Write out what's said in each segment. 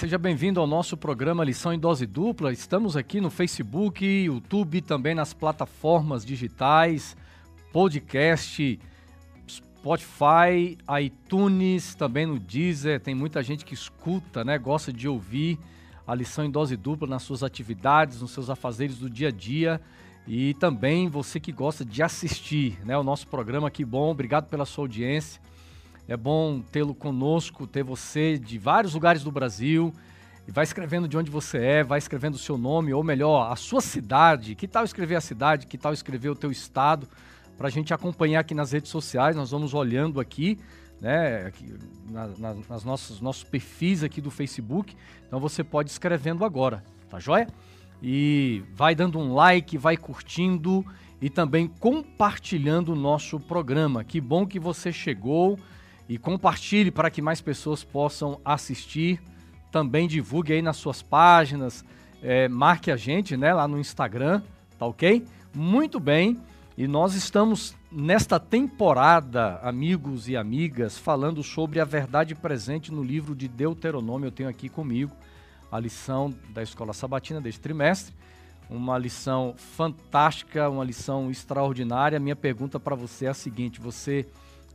seja bem-vindo ao nosso programa Lição em Dose Dupla. Estamos aqui no Facebook, YouTube, também nas plataformas digitais, podcast, Spotify, iTunes, também no Deezer. Tem muita gente que escuta, né? Gosta de ouvir a lição em dose dupla nas suas atividades, nos seus afazeres do dia a dia. E também você que gosta de assistir né, o nosso programa, que bom, obrigado pela sua audiência. É bom tê-lo conosco, ter você de vários lugares do Brasil. E vai escrevendo de onde você é, vai escrevendo o seu nome, ou melhor, a sua cidade. Que tal escrever a cidade? Que tal escrever o teu estado? Para a gente acompanhar aqui nas redes sociais, nós vamos olhando aqui, né, aqui, na, na, nas nossos, nossos perfis aqui do Facebook. Então você pode escrevendo agora, tá joia? E vai dando um like, vai curtindo e também compartilhando o nosso programa. Que bom que você chegou e compartilhe para que mais pessoas possam assistir. Também divulgue aí nas suas páginas, é, marque a gente né, lá no Instagram, tá ok? Muito bem, e nós estamos nesta temporada, amigos e amigas, falando sobre a verdade presente no livro de Deuteronômio. Eu tenho aqui comigo a lição da Escola Sabatina deste trimestre. Uma lição fantástica, uma lição extraordinária. Minha pergunta para você é a seguinte: você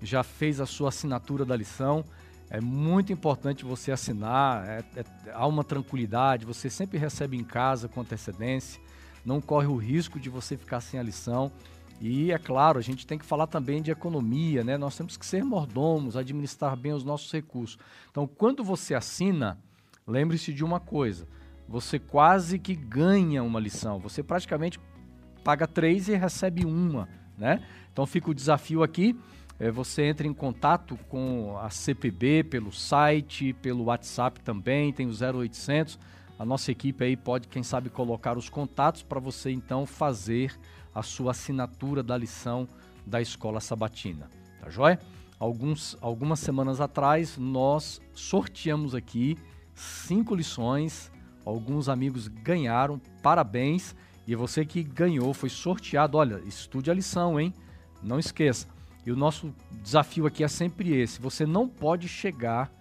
já fez a sua assinatura da lição. É muito importante você assinar, é, é, há uma tranquilidade, você sempre recebe em casa com antecedência, não corre o risco de você ficar sem a lição. E é claro, a gente tem que falar também de economia, né? Nós temos que ser mordomos, administrar bem os nossos recursos. Então, quando você assina, lembre-se de uma coisa: você quase que ganha uma lição. Você praticamente paga três e recebe uma, né? Então fica o desafio aqui é, você entra em contato com a CPB pelo site, pelo WhatsApp também, tem o 0800. A nossa equipe aí pode, quem sabe, colocar os contatos para você então fazer a sua assinatura da lição da Escola Sabatina. Tá joia? Alguns, algumas semanas atrás nós sorteamos aqui cinco lições. Alguns amigos ganharam, parabéns. E você que ganhou, foi sorteado. Olha, estude a lição, hein? Não esqueça. E o nosso desafio aqui é sempre esse: você não pode chegar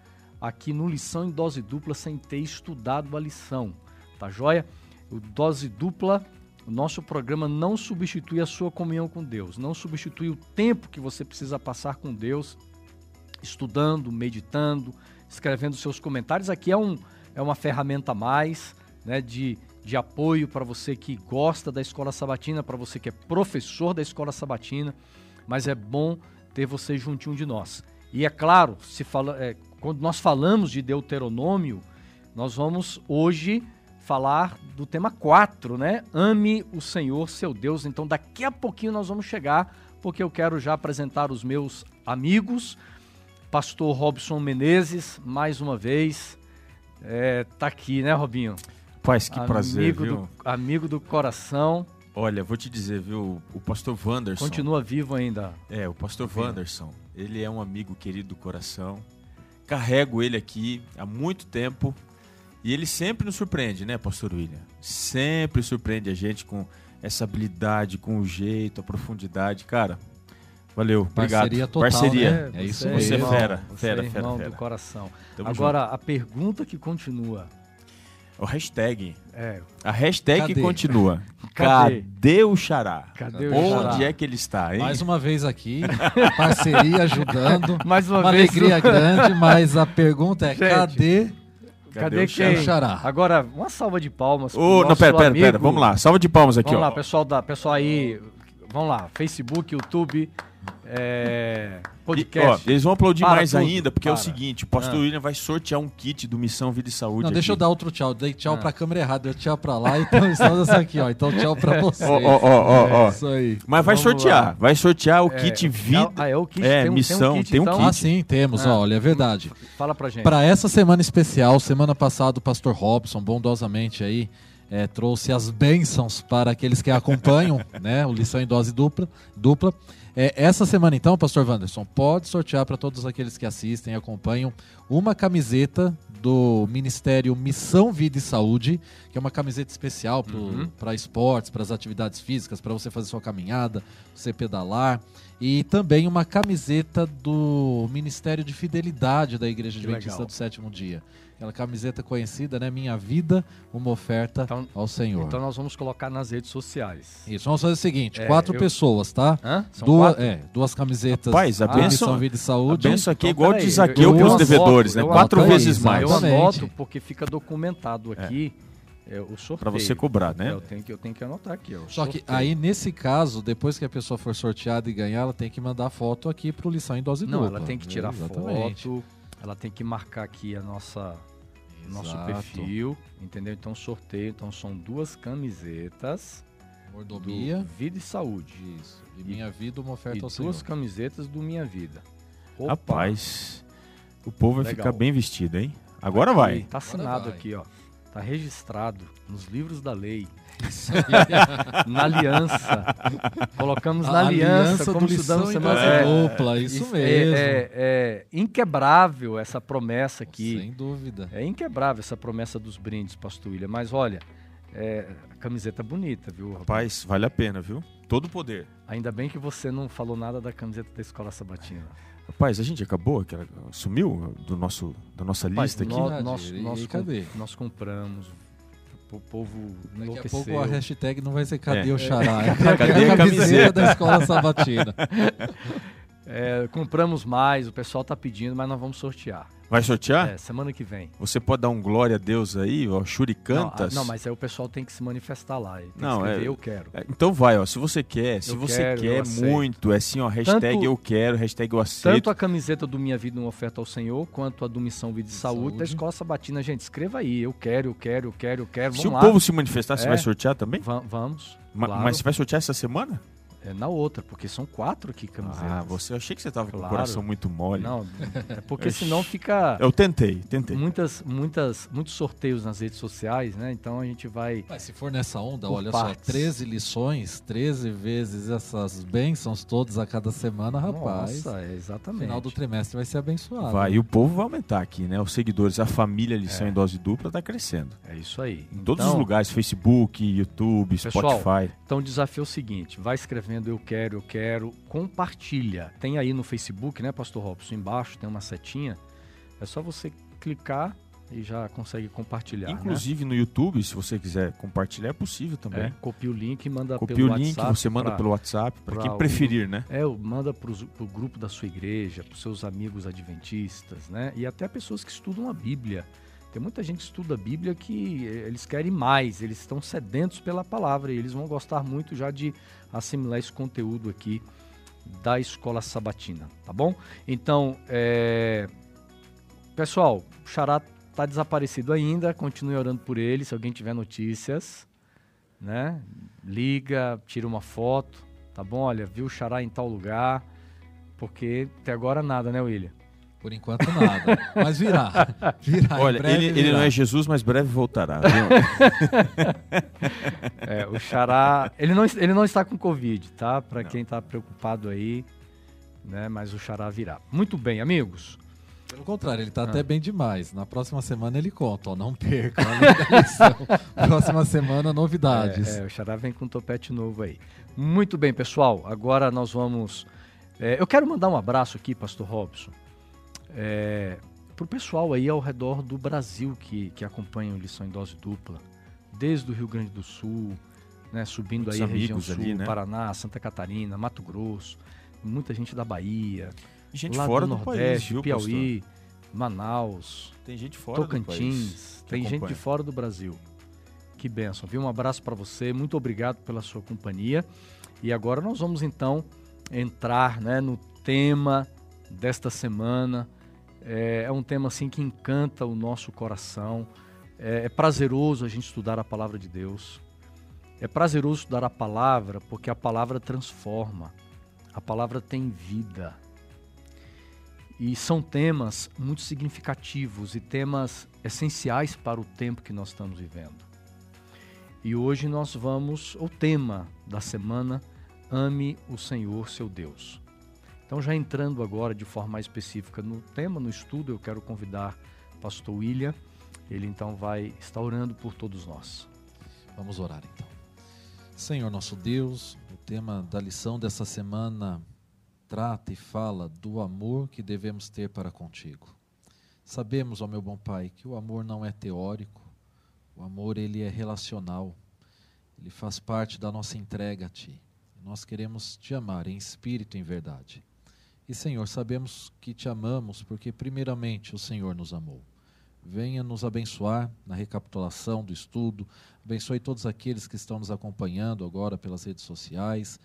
aqui no lição em dose dupla sem ter estudado a lição, tá joia? O dose dupla, o nosso programa não substitui a sua comunhão com Deus, não substitui o tempo que você precisa passar com Deus, estudando, meditando, escrevendo seus comentários. Aqui é, um, é uma ferramenta a mais né, de, de apoio para você que gosta da escola sabatina, para você que é professor da escola sabatina mas é bom ter você juntinho de nós. E é claro, se fala, é, quando nós falamos de Deuteronômio, nós vamos hoje falar do tema 4, né? Ame o Senhor seu Deus. Então daqui a pouquinho nós vamos chegar, porque eu quero já apresentar os meus amigos. Pastor Robson Menezes, mais uma vez, é, tá aqui, né, Robinho? Paz, que amigo prazer, viu? Do, amigo do coração. Olha, vou te dizer, viu, o pastor Wanderson. Continua vivo ainda. É, o pastor Wanderson, ele é um amigo querido do coração. Carrego ele aqui há muito tempo e ele sempre nos surpreende, né, pastor William? Sempre surpreende a gente com essa habilidade, com o jeito, a profundidade. Cara, valeu, obrigado. Parceria total, Parceria. Né? É isso. Você é fera, você fera, é fera, fera. do coração. Tamo Agora, junto. a pergunta que continua. O hashtag. É. A hashtag Cadê? continua. Cadê? Cadê o Xará? Cadê o Onde Xará? é que ele está, hein? Mais uma vez aqui, parceria ajudando. Mais uma, Uma vez. alegria grande, mas a pergunta é: Gente, cadê Cadê o Xará? quem? o Xará? Agora, uma salva de palmas. Ô, não, pera, pera, amigo. pera. Vamos lá. Salva de palmas aqui, Vamos ó. lá, pessoal, da, pessoal aí. Vamos lá. Facebook, YouTube, é, E, ó, podcast. eles vão aplaudir Para mais tudo, ainda, porque é o para. seguinte, o pastor Ah. William vai sortear um kit do Missão Vida e Saúde Não, aqui. deixa eu dar outro tchau. Dei tchau Ah. pra câmera errada, deu tchau pra lá, então estamos aqui, ó. Então tchau pra você. Ó, ó, ó, ó, ó. Isso aí. Mas vai Vamos sortear, lá. vai sortear o É, kit Vida. Ah, é o kit. É, tem um, missão, tem um kit, tem um então? kit. Ah, sim, temos, Ah. ó, olha, é verdade. Fala pra gente. Para essa semana especial, semana passada o pastor Robson, bondosamente aí, é, trouxe as bênçãos para aqueles que acompanham, né? O lição em dose dupla. dupla. É, essa semana, então, pastor Wanderson, pode sortear para todos aqueles que assistem e acompanham uma camiseta do Ministério Missão Vida e Saúde, que é uma camiseta especial Uhum. para esportes, para as atividades físicas, para você fazer sua caminhada, você pedalar. E também uma camiseta do Ministério de Fidelidade da Igreja Que Adventista legal. do Sétimo Dia. Aquela camiseta conhecida, né? Minha vida, uma oferta Então- ao Senhor. Então nós vamos colocar nas redes sociais. Isso, vamos fazer o seguinte: É, quatro eu- pessoas, tá? Hã? São Duas, quatro? é, duas camisetas Rapaz, a de benção- Vida e A Saúde. benção aqui é Então, igual de eu- Zaqueu eu para os devedores, né? Quatro vezes mais. Eu anoto porque fica documentado aqui é, o sorteio. Para você cobrar, É, né? eu, tenho que, eu tenho que anotar aqui. Ó, o Só que sorteio. aí, nesse caso, depois que a pessoa for sorteada e ganhar, ela tem que mandar foto aqui pro lição em dose Não, dupla. ela tem que tirar Exatamente. foto, ela tem que marcar aqui a nossa nosso perfil, entendeu? Então sorteio, então são duas camisetas Mordomia. do Vida e Saúde Isso. E minha vida, uma e oferta ao duas Senhor. camisetas do Minha Vida. Opa, Rapaz, o povo vai Legal. ficar bem vestido, hein? Agora aqui, vai. Tá assinado vai. aqui, ó. Tá registrado nos livros da lei, Isso aí. na aliança. Colocamos A na aliança, do como estudamos em semana é, dupla, isso é- mesmo. É, é inquebrável essa promessa aqui. Sem dúvida. É inquebrável essa promessa dos brindes, Pastor William. Mas olha, é, a camiseta é bonita, viu? rapaz? Rapaz, vale a pena, viu? Todo o poder. Ainda bem que você não falou nada da camiseta da Escola Sabatina. Rapaz, a gente acabou? Aquela- Sumiu do nosso, da nossa Rapaz, lista aqui? nós, E- nós, com- cadê? nós compramos, o povo Daqui a pouco a hashtag não vai ser cadê É. o xará, é Cadê cadê a a camiseta camiseta? da escola sabatina. É, compramos mais, o pessoal tá pedindo, mas nós vamos sortear. Vai sortear? É, semana que vem. Você pode dar um glória a Deus aí, ó, Não, churicantas? ah, não, mas aí o pessoal tem que se manifestar lá. Tem Não, que escrever, é- eu quero. É, Então vai, ó. Se você quer, se Eu você quero, quer muito, é assim, ó, hashtag Tanto- eu quero, hashtag eu aceito. Tanto a camiseta do Minha Vida uma oferta ao Senhor, quanto a do Missão Vida e De Saúde, da Saúde. Escola Sabatina. Gente, escreva aí. Eu quero, eu quero, eu quero, eu quero. se o lá. povo se manifestar, você É. vai sortear também? Va- vamos. Ma- claro. Mas você vai sortear essa semana? É na outra, porque são quatro aqui camisetas. Ah, você, eu achei que você tava com o Claro. coração muito mole. Não, é porque senão fica Eu tentei, tentei. muitas, muitas, muitos sorteios nas redes sociais, né? Então a gente vai. Mas se for nessa onda, olha partes. só, 13 lições, 13 vezes essas bênçãos todas a cada semana, rapaz. Nossa, é no exatamente. final do trimestre vai ser abençoado. Vai, e o povo vai aumentar aqui, né? Os seguidores, a família Lição É. em Dose Dupla tá crescendo. É isso aí. Em todos Então, os lugares, Facebook, YouTube, Pessoal, Spotify. Então o desafio é o seguinte: vai escrevendo eu quero, eu quero, compartilha. Tem aí no Facebook, né, Pastor Robson? Embaixo tem uma setinha. É só você clicar e já consegue compartilhar. Inclusive no YouTube, se você quiser compartilhar, é possível né? também. É, copia o link e manda Copia pelo o link, WhatsApp você manda pra- pelo WhatsApp, para pra quem o- preferir, né? É, manda para o grupo da sua igreja, para os seus amigos adventistas, né? E até pessoas que estudam a Bíblia. Tem muita gente que estuda a Bíblia que eh, eles querem mais, eles estão sedentos pela palavra e eles vão gostar muito já de assimilar esse conteúdo aqui da escola sabatina, tá bom? Então, é... pessoal, o Xará tá desaparecido ainda, continue orando por ele, se alguém tiver notícias, né? Liga, tira uma foto, tá bom? Olha, viu o Xará em tal lugar, porque até agora nada, né, William? Por enquanto nada. Mas virá. Virá. Olha, breve ele, ele virá. não é Jesus, mas breve voltará. É, o Xará, ele não, ele não está com Covid, tá? Para quem está preocupado aí, né? Mas o Xará virá. Muito bem, amigos. Pelo contrário, ele tá Ah. até bem demais. Na próxima semana ele conta, ó, não perca. Próxima semana, novidades. É, é, o Xará vem com um topete novo aí. Muito bem, pessoal. Agora nós vamos. é, eu quero mandar um abraço aqui, Pastor Robson, é, pro pessoal aí ao redor do Brasil que, que acompanha o Lição em Dose Dupla, desde o Rio Grande do Sul, né, subindo Muitos aí a região sul, ali, né? Paraná, Santa Catarina, Mato Grosso, muita gente da Bahia, gente lá fora do do, Nordeste, país, viu, Piauí, Manaus, pastor? Tem gente fora. Tocantins, tem gente de acompanha. fora do Brasil. Que benção, viu? Um abraço para você, muito obrigado pela sua companhia. E agora nós vamos então entrar né, no tema desta semana. É, é um tema assim que encanta o nosso coração. É, é prazeroso a gente estudar a palavra de Deus. É prazeroso estudar a palavra porque a palavra transforma. A palavra tem vida. E são temas muito significativos e temas essenciais para o tempo que nós estamos vivendo. E hoje nós vamos, o tema da semana, ame o Senhor seu Deus. Então, já entrando agora de forma mais específica no tema, no estudo, eu quero convidar o pastor William. Ele então vai estar orando por todos nós. Vamos orar então. Senhor nosso Deus, o tema da lição dessa semana trata e fala do amor que devemos ter para contigo. Sabemos, ó meu bom Pai, que o amor não é teórico, o amor ele é relacional, ele faz parte da nossa entrega a Ti. Nós queremos te amar em espírito e em verdade. E Senhor, sabemos que te amamos porque, primeiramente, o Senhor nos amou. Venha nos abençoar na recapitulação do estudo, abençoe todos aqueles que estão nos acompanhando agora pelas redes sociais,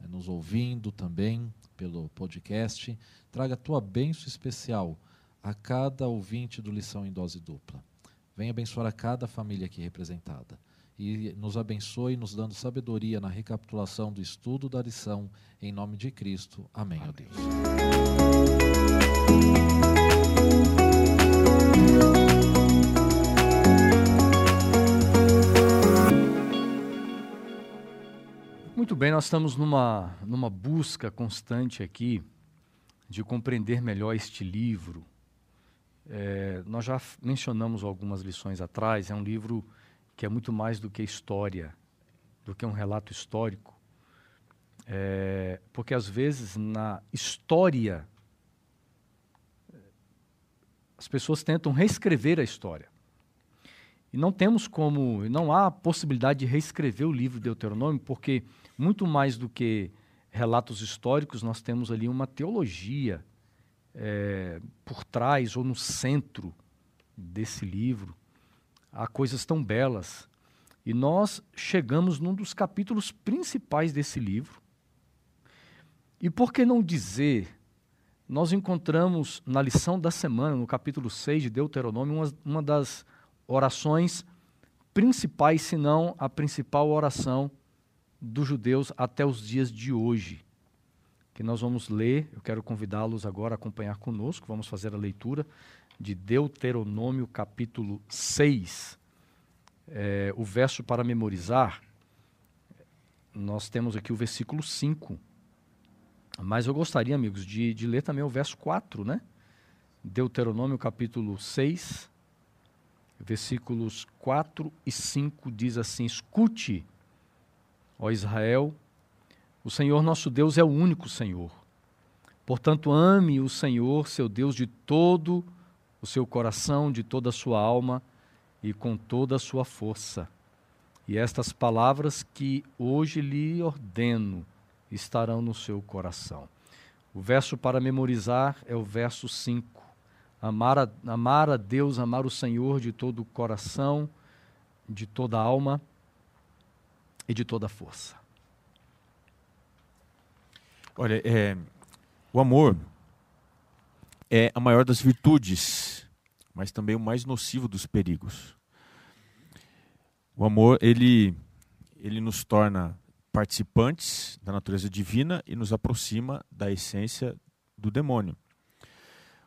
eh, nos ouvindo também pelo podcast. Traga a tua bênção especial a cada ouvinte do Lição em Dose Dupla. Venha abençoar a cada família aqui representada. E nos abençoe, nos dando sabedoria na recapitulação do estudo da lição, em nome de Cristo. Amém, ó Deus. Muito bem, nós estamos numa, numa busca constante aqui de compreender melhor este livro, é, nós já mencionamos algumas lições atrás, é um livro que é muito mais do que história, do que um relato histórico. É, porque às vezes na história as pessoas tentam reescrever a história. E não temos como, não há possibilidade de reescrever o livro de Deuteronômio, porque muito mais do que relatos históricos, nós temos ali uma teologia é, por trás ou no centro desse livro. Há coisas tão belas. E nós chegamos num dos capítulos principais desse livro. E por que não dizer, nós encontramos na lição da semana, no capítulo 6 de Deuteronômio, uma, uma das orações principais, se não a principal oração dos judeus até os dias de hoje que nós vamos ler. Eu quero convidá-los agora a acompanhar conosco. Vamos fazer a leitura de Deuteronômio, capítulo 6. É, o verso para memorizar, nós temos aqui o versículo 5. Mas eu gostaria, amigos, de, de ler também o verso 4, né? Deuteronômio, capítulo 6, versículos 4 e 5 diz assim: Escute, ó Israel, o Senhor nosso Deus é o único Senhor. Portanto, ame o Senhor, seu Deus, de todo o seu coração, de toda a sua alma e com toda a sua força. E estas palavras que hoje lhe ordeno estarão no seu coração. O verso para memorizar é o verso 5. Amar a, amar a Deus, amar o Senhor de todo o coração, de toda a alma e de toda a força. Olha, é, o amor é a maior das virtudes, mas também o mais nocivo dos perigos. O amor, ele, ele nos torna participantes da natureza divina e nos aproxima da essência do demônio.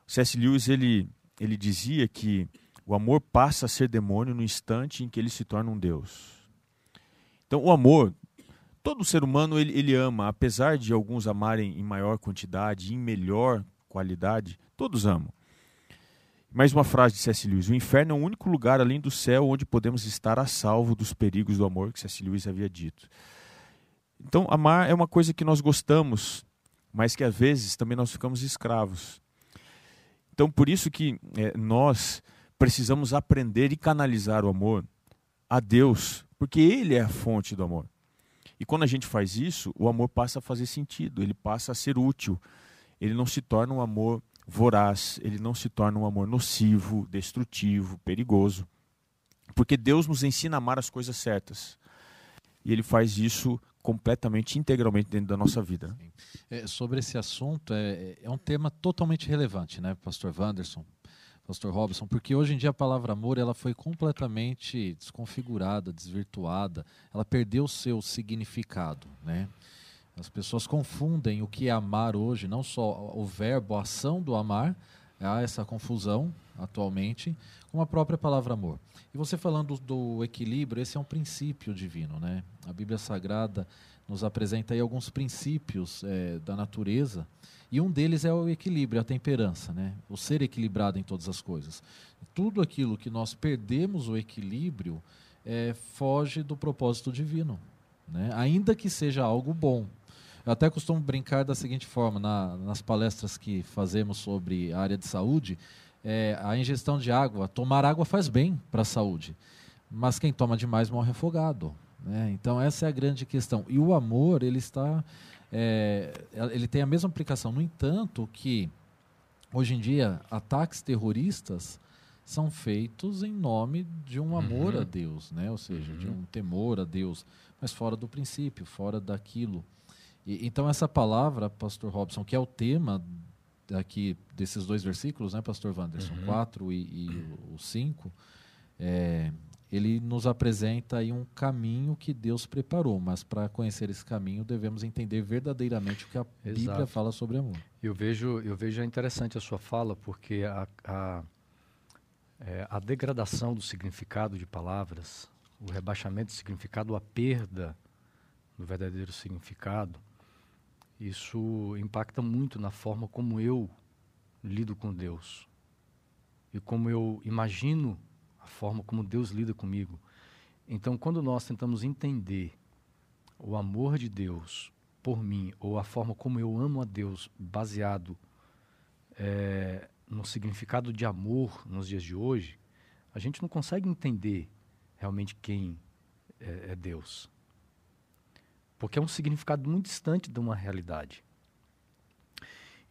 C.S. Lewis ele, ele dizia que o amor passa a ser demônio no instante em que ele se torna um Deus. Então, o amor todo ser humano ele, ele ama, apesar de alguns amarem em maior quantidade, em melhor qualidade, todos amam. Mais uma frase de C.S. Lewis: O inferno é o único lugar além do céu onde podemos estar a salvo dos perigos do amor, que C.S. Lewis havia dito. Então, amar é uma coisa que nós gostamos, mas que às vezes também nós ficamos escravos. Então, por isso que é, nós precisamos aprender e canalizar o amor a Deus, porque Ele é a fonte do amor. E quando a gente faz isso, o amor passa a fazer sentido, ele passa a ser útil. Ele não se torna um amor voraz, ele não se torna um amor nocivo, destrutivo, perigoso. Porque Deus nos ensina a amar as coisas certas. E ele faz isso completamente, integralmente dentro da nossa vida. É, sobre esse assunto, é, é um tema totalmente relevante, né, Pastor Wanderson? Pastor Robson, porque hoje em dia a palavra amor ela foi completamente desconfigurada, desvirtuada, ela perdeu o seu significado, né? As pessoas confundem o que é amar hoje, não só o verbo, a ação do amar, há essa confusão atualmente, com a própria palavra amor. E você falando do equilíbrio, esse é um princípio divino, né? A Bíblia Sagrada nos apresenta aí alguns princípios é, da natureza e um deles é o equilíbrio, a temperança, né? o ser equilibrado em todas as coisas. Tudo aquilo que nós perdemos o equilíbrio é, foge do propósito divino, né? ainda que seja algo bom. Eu até costumo brincar da seguinte forma, na, nas palestras que fazemos sobre a área de saúde, é, a ingestão de água, tomar água faz bem para a saúde, mas quem toma demais morre afogado. Né? Então essa é a grande questão. E o amor, ele está, é, ele tem a mesma aplicação. No entanto, que hoje em dia ataques terroristas são feitos em nome de um amor uhum. a Deus, né? Ou seja, uhum. de um temor a Deus, mas fora do princípio, fora daquilo. E, então essa palavra, Pastor Robson, que é o tema aqui desses dois versículos, né, Pastor Wanderson, uhum. 4 e, e o 5, é, ele nos apresenta aí um caminho que Deus preparou, mas para conhecer esse caminho devemos entender verdadeiramente o que a Exato. Bíblia fala sobre amor. Eu vejo, eu vejo interessante a sua fala, porque a, a, é, a degradação do significado de palavras, o rebaixamento do significado, a perda do verdadeiro significado, isso impacta muito na forma como eu lido com Deus e como eu imagino a forma como Deus lida comigo. Então, quando nós tentamos entender o amor de Deus por mim ou a forma como eu amo a Deus baseado é, no significado de amor nos dias de hoje, a gente não consegue entender realmente quem é, é Deus. Porque é um significado muito distante de uma realidade.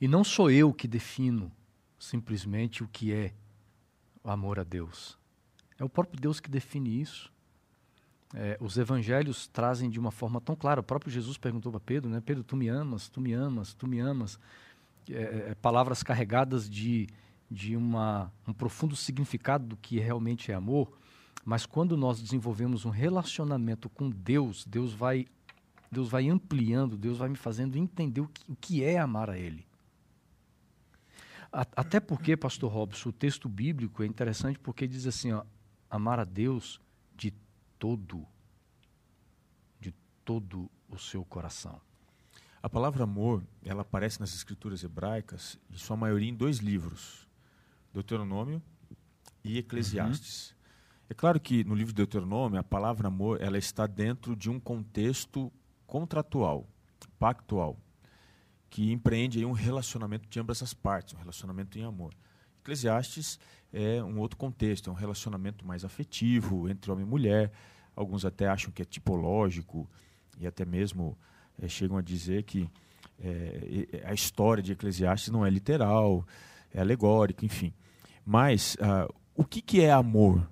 E não sou eu que defino simplesmente o que é o amor a Deus. É o próprio Deus que define isso. É, os evangelhos trazem de uma forma tão clara. O próprio Jesus perguntou para Pedro, né? Pedro, tu me amas, tu me amas, tu me amas. É, é, palavras carregadas de, de uma, um profundo significado do que realmente é amor. Mas quando nós desenvolvemos um relacionamento com Deus, Deus vai Deus vai ampliando, Deus vai me fazendo entender o que, o que é amar a Ele. A, até porque, pastor Robson, o texto bíblico é interessante porque diz assim, ó, amar a Deus de todo, de todo o seu coração. A palavra amor, ela aparece nas escrituras hebraicas, em sua maioria em dois livros, Deuteronômio e Eclesiastes. Uhum. É claro que no livro de Deuteronômio, a palavra amor, ela está dentro de um contexto contratual, pactual, que empreende um relacionamento de ambas as partes, um relacionamento em amor. Eclesiastes é um outro contexto, é um relacionamento mais afetivo entre homem e mulher. Alguns até acham que é tipológico e até mesmo é, chegam a dizer que é, a história de Eclesiastes não é literal, é alegórico, enfim. Mas uh, o que, que é amor?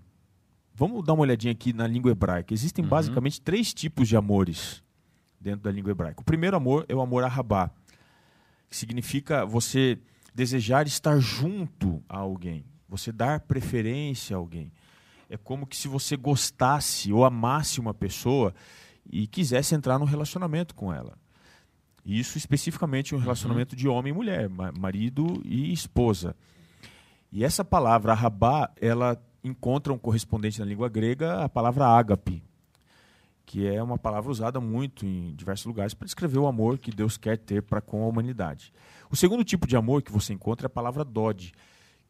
Vamos dar uma olhadinha aqui na língua hebraica. Existem uhum. basicamente três tipos de amores dentro da língua hebraica. O primeiro amor é o amor a rabá, que significa você desejar estar junto a alguém, você dar preferência a alguém. É como que se você gostasse ou amasse uma pessoa e quisesse entrar num relacionamento com ela. Isso especificamente um relacionamento uhum. de homem e mulher, marido e esposa. E essa palavra rabá, ela encontra um correspondente na língua grega, a palavra ágape, que é uma palavra usada muito em diversos lugares para descrever o amor que Deus quer ter para com a humanidade. O segundo tipo de amor que você encontra é a palavra dode,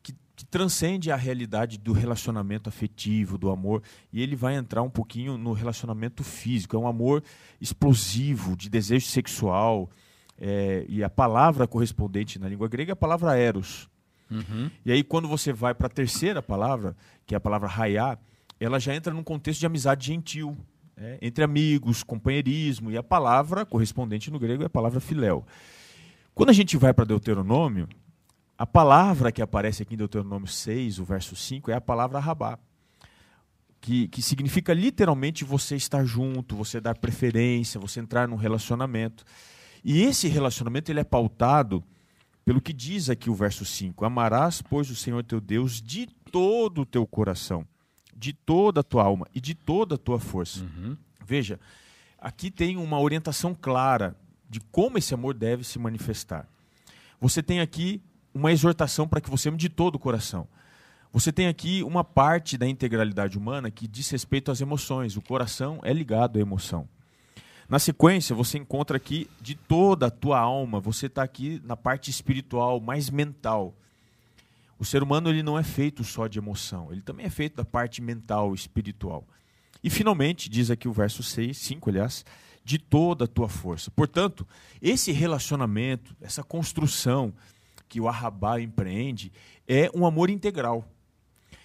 que, que, transcende a realidade do relacionamento afetivo, do amor, e ele vai entrar um pouquinho no relacionamento físico. É um amor explosivo, de desejo sexual, é, e a palavra correspondente na língua grega é a palavra eros. Uhum. E aí, quando você vai para a terceira palavra, que é a palavra raiá, ela já entra num contexto de amizade gentil é, entre amigos, companheirismo, e a palavra correspondente no grego é a palavra filéu. Quando a gente vai para Deuteronômio, a palavra que aparece aqui em Deuteronômio 6, o verso 5, é a palavra rabá, que, que significa literalmente você estar junto, você dar preferência, você entrar num relacionamento. E esse relacionamento ele é pautado pelo que diz aqui o verso 5: Amarás, pois, o Senhor teu Deus de todo o teu coração de toda a tua alma e de toda a tua força. Uhum. Veja, aqui tem uma orientação clara de como esse amor deve se manifestar. Você tem aqui uma exortação para que você ame de todo o coração. Você tem aqui uma parte da integralidade humana que diz respeito às emoções. O coração é ligado à emoção. Na sequência, você encontra aqui de toda a tua alma, você está aqui na parte espiritual, mais mental. O ser humano ele não é feito só de emoção, ele também é feito da parte mental, espiritual. E finalmente, diz aqui o verso 6, 5, aliás, de toda a tua força. Portanto, esse relacionamento, essa construção que o Arrabá empreende é um amor integral.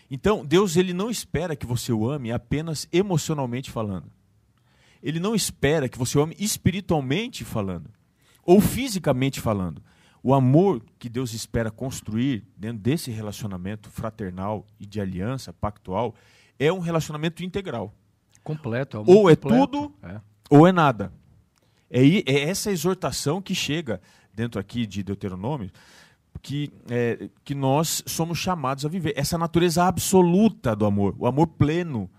Então, Deus ele não espera que você o ame apenas emocionalmente falando. Ele não espera que você o ame espiritualmente falando ou fisicamente falando. O amor que Deus espera construir dentro desse relacionamento fraternal e de aliança pactual é um relacionamento integral. Completo. É ou é completo. tudo, é. ou é nada. É, é, essa exortação que chega dentro aqui de Deuteronômio, que, é, que nós somos chamados a viver. Essa natureza absoluta do amor, o amor pleno,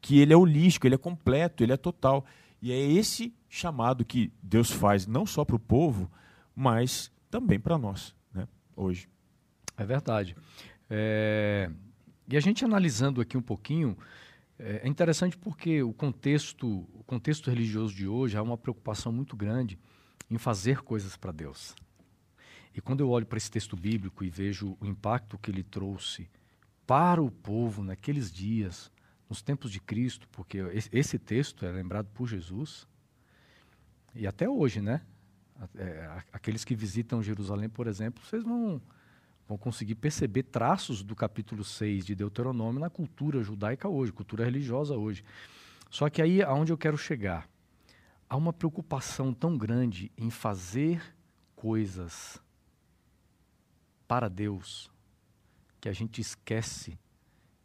que ele é holístico, ele é completo, ele é total. E é esse chamado que Deus faz não só para o povo, mas também para nós, né, hoje. É verdade. É... E a gente analisando aqui um pouquinho, é, é interessante porque o contexto, o contexto religioso de hoje há uma preocupação muito grande em fazer coisas para Deus. E quando eu olho para esse texto bíblico e vejo o impacto que ele trouxe para o povo naqueles dias, nos tempos de Cristo, porque esse texto é lembrado por Jesus, e até hoje, né? É, aqueles que visitam Jerusalém, por exemplo, vocês vão, vão conseguir perceber traços do capítulo 6 de Deuteronômio na cultura judaica hoje, cultura religiosa hoje. Só que aí aonde eu quero chegar? Há uma preocupação tão grande em fazer coisas para Deus que a gente esquece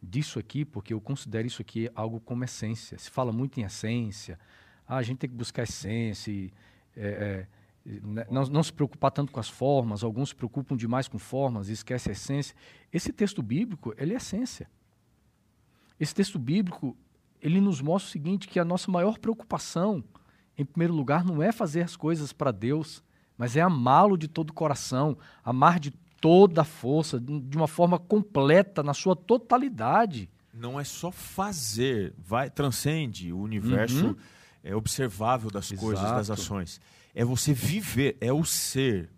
disso aqui, porque eu considero isso aqui algo como essência. Se fala muito em essência, ah, a gente tem que buscar essência. É, é, não, não, se preocupar tanto com as formas, alguns se preocupam demais com formas e esquecem a essência. Esse texto bíblico, ele é essência. Esse texto bíblico, ele nos mostra o seguinte, que a nossa maior preocupação, em primeiro lugar, não é fazer as coisas para Deus, mas é amá-lo de todo o coração, amar de toda a força, de uma forma completa, na sua totalidade. Não é só fazer, vai transcende o universo uhum. é, observável das Exato. coisas, das ações é você viver, é o ser.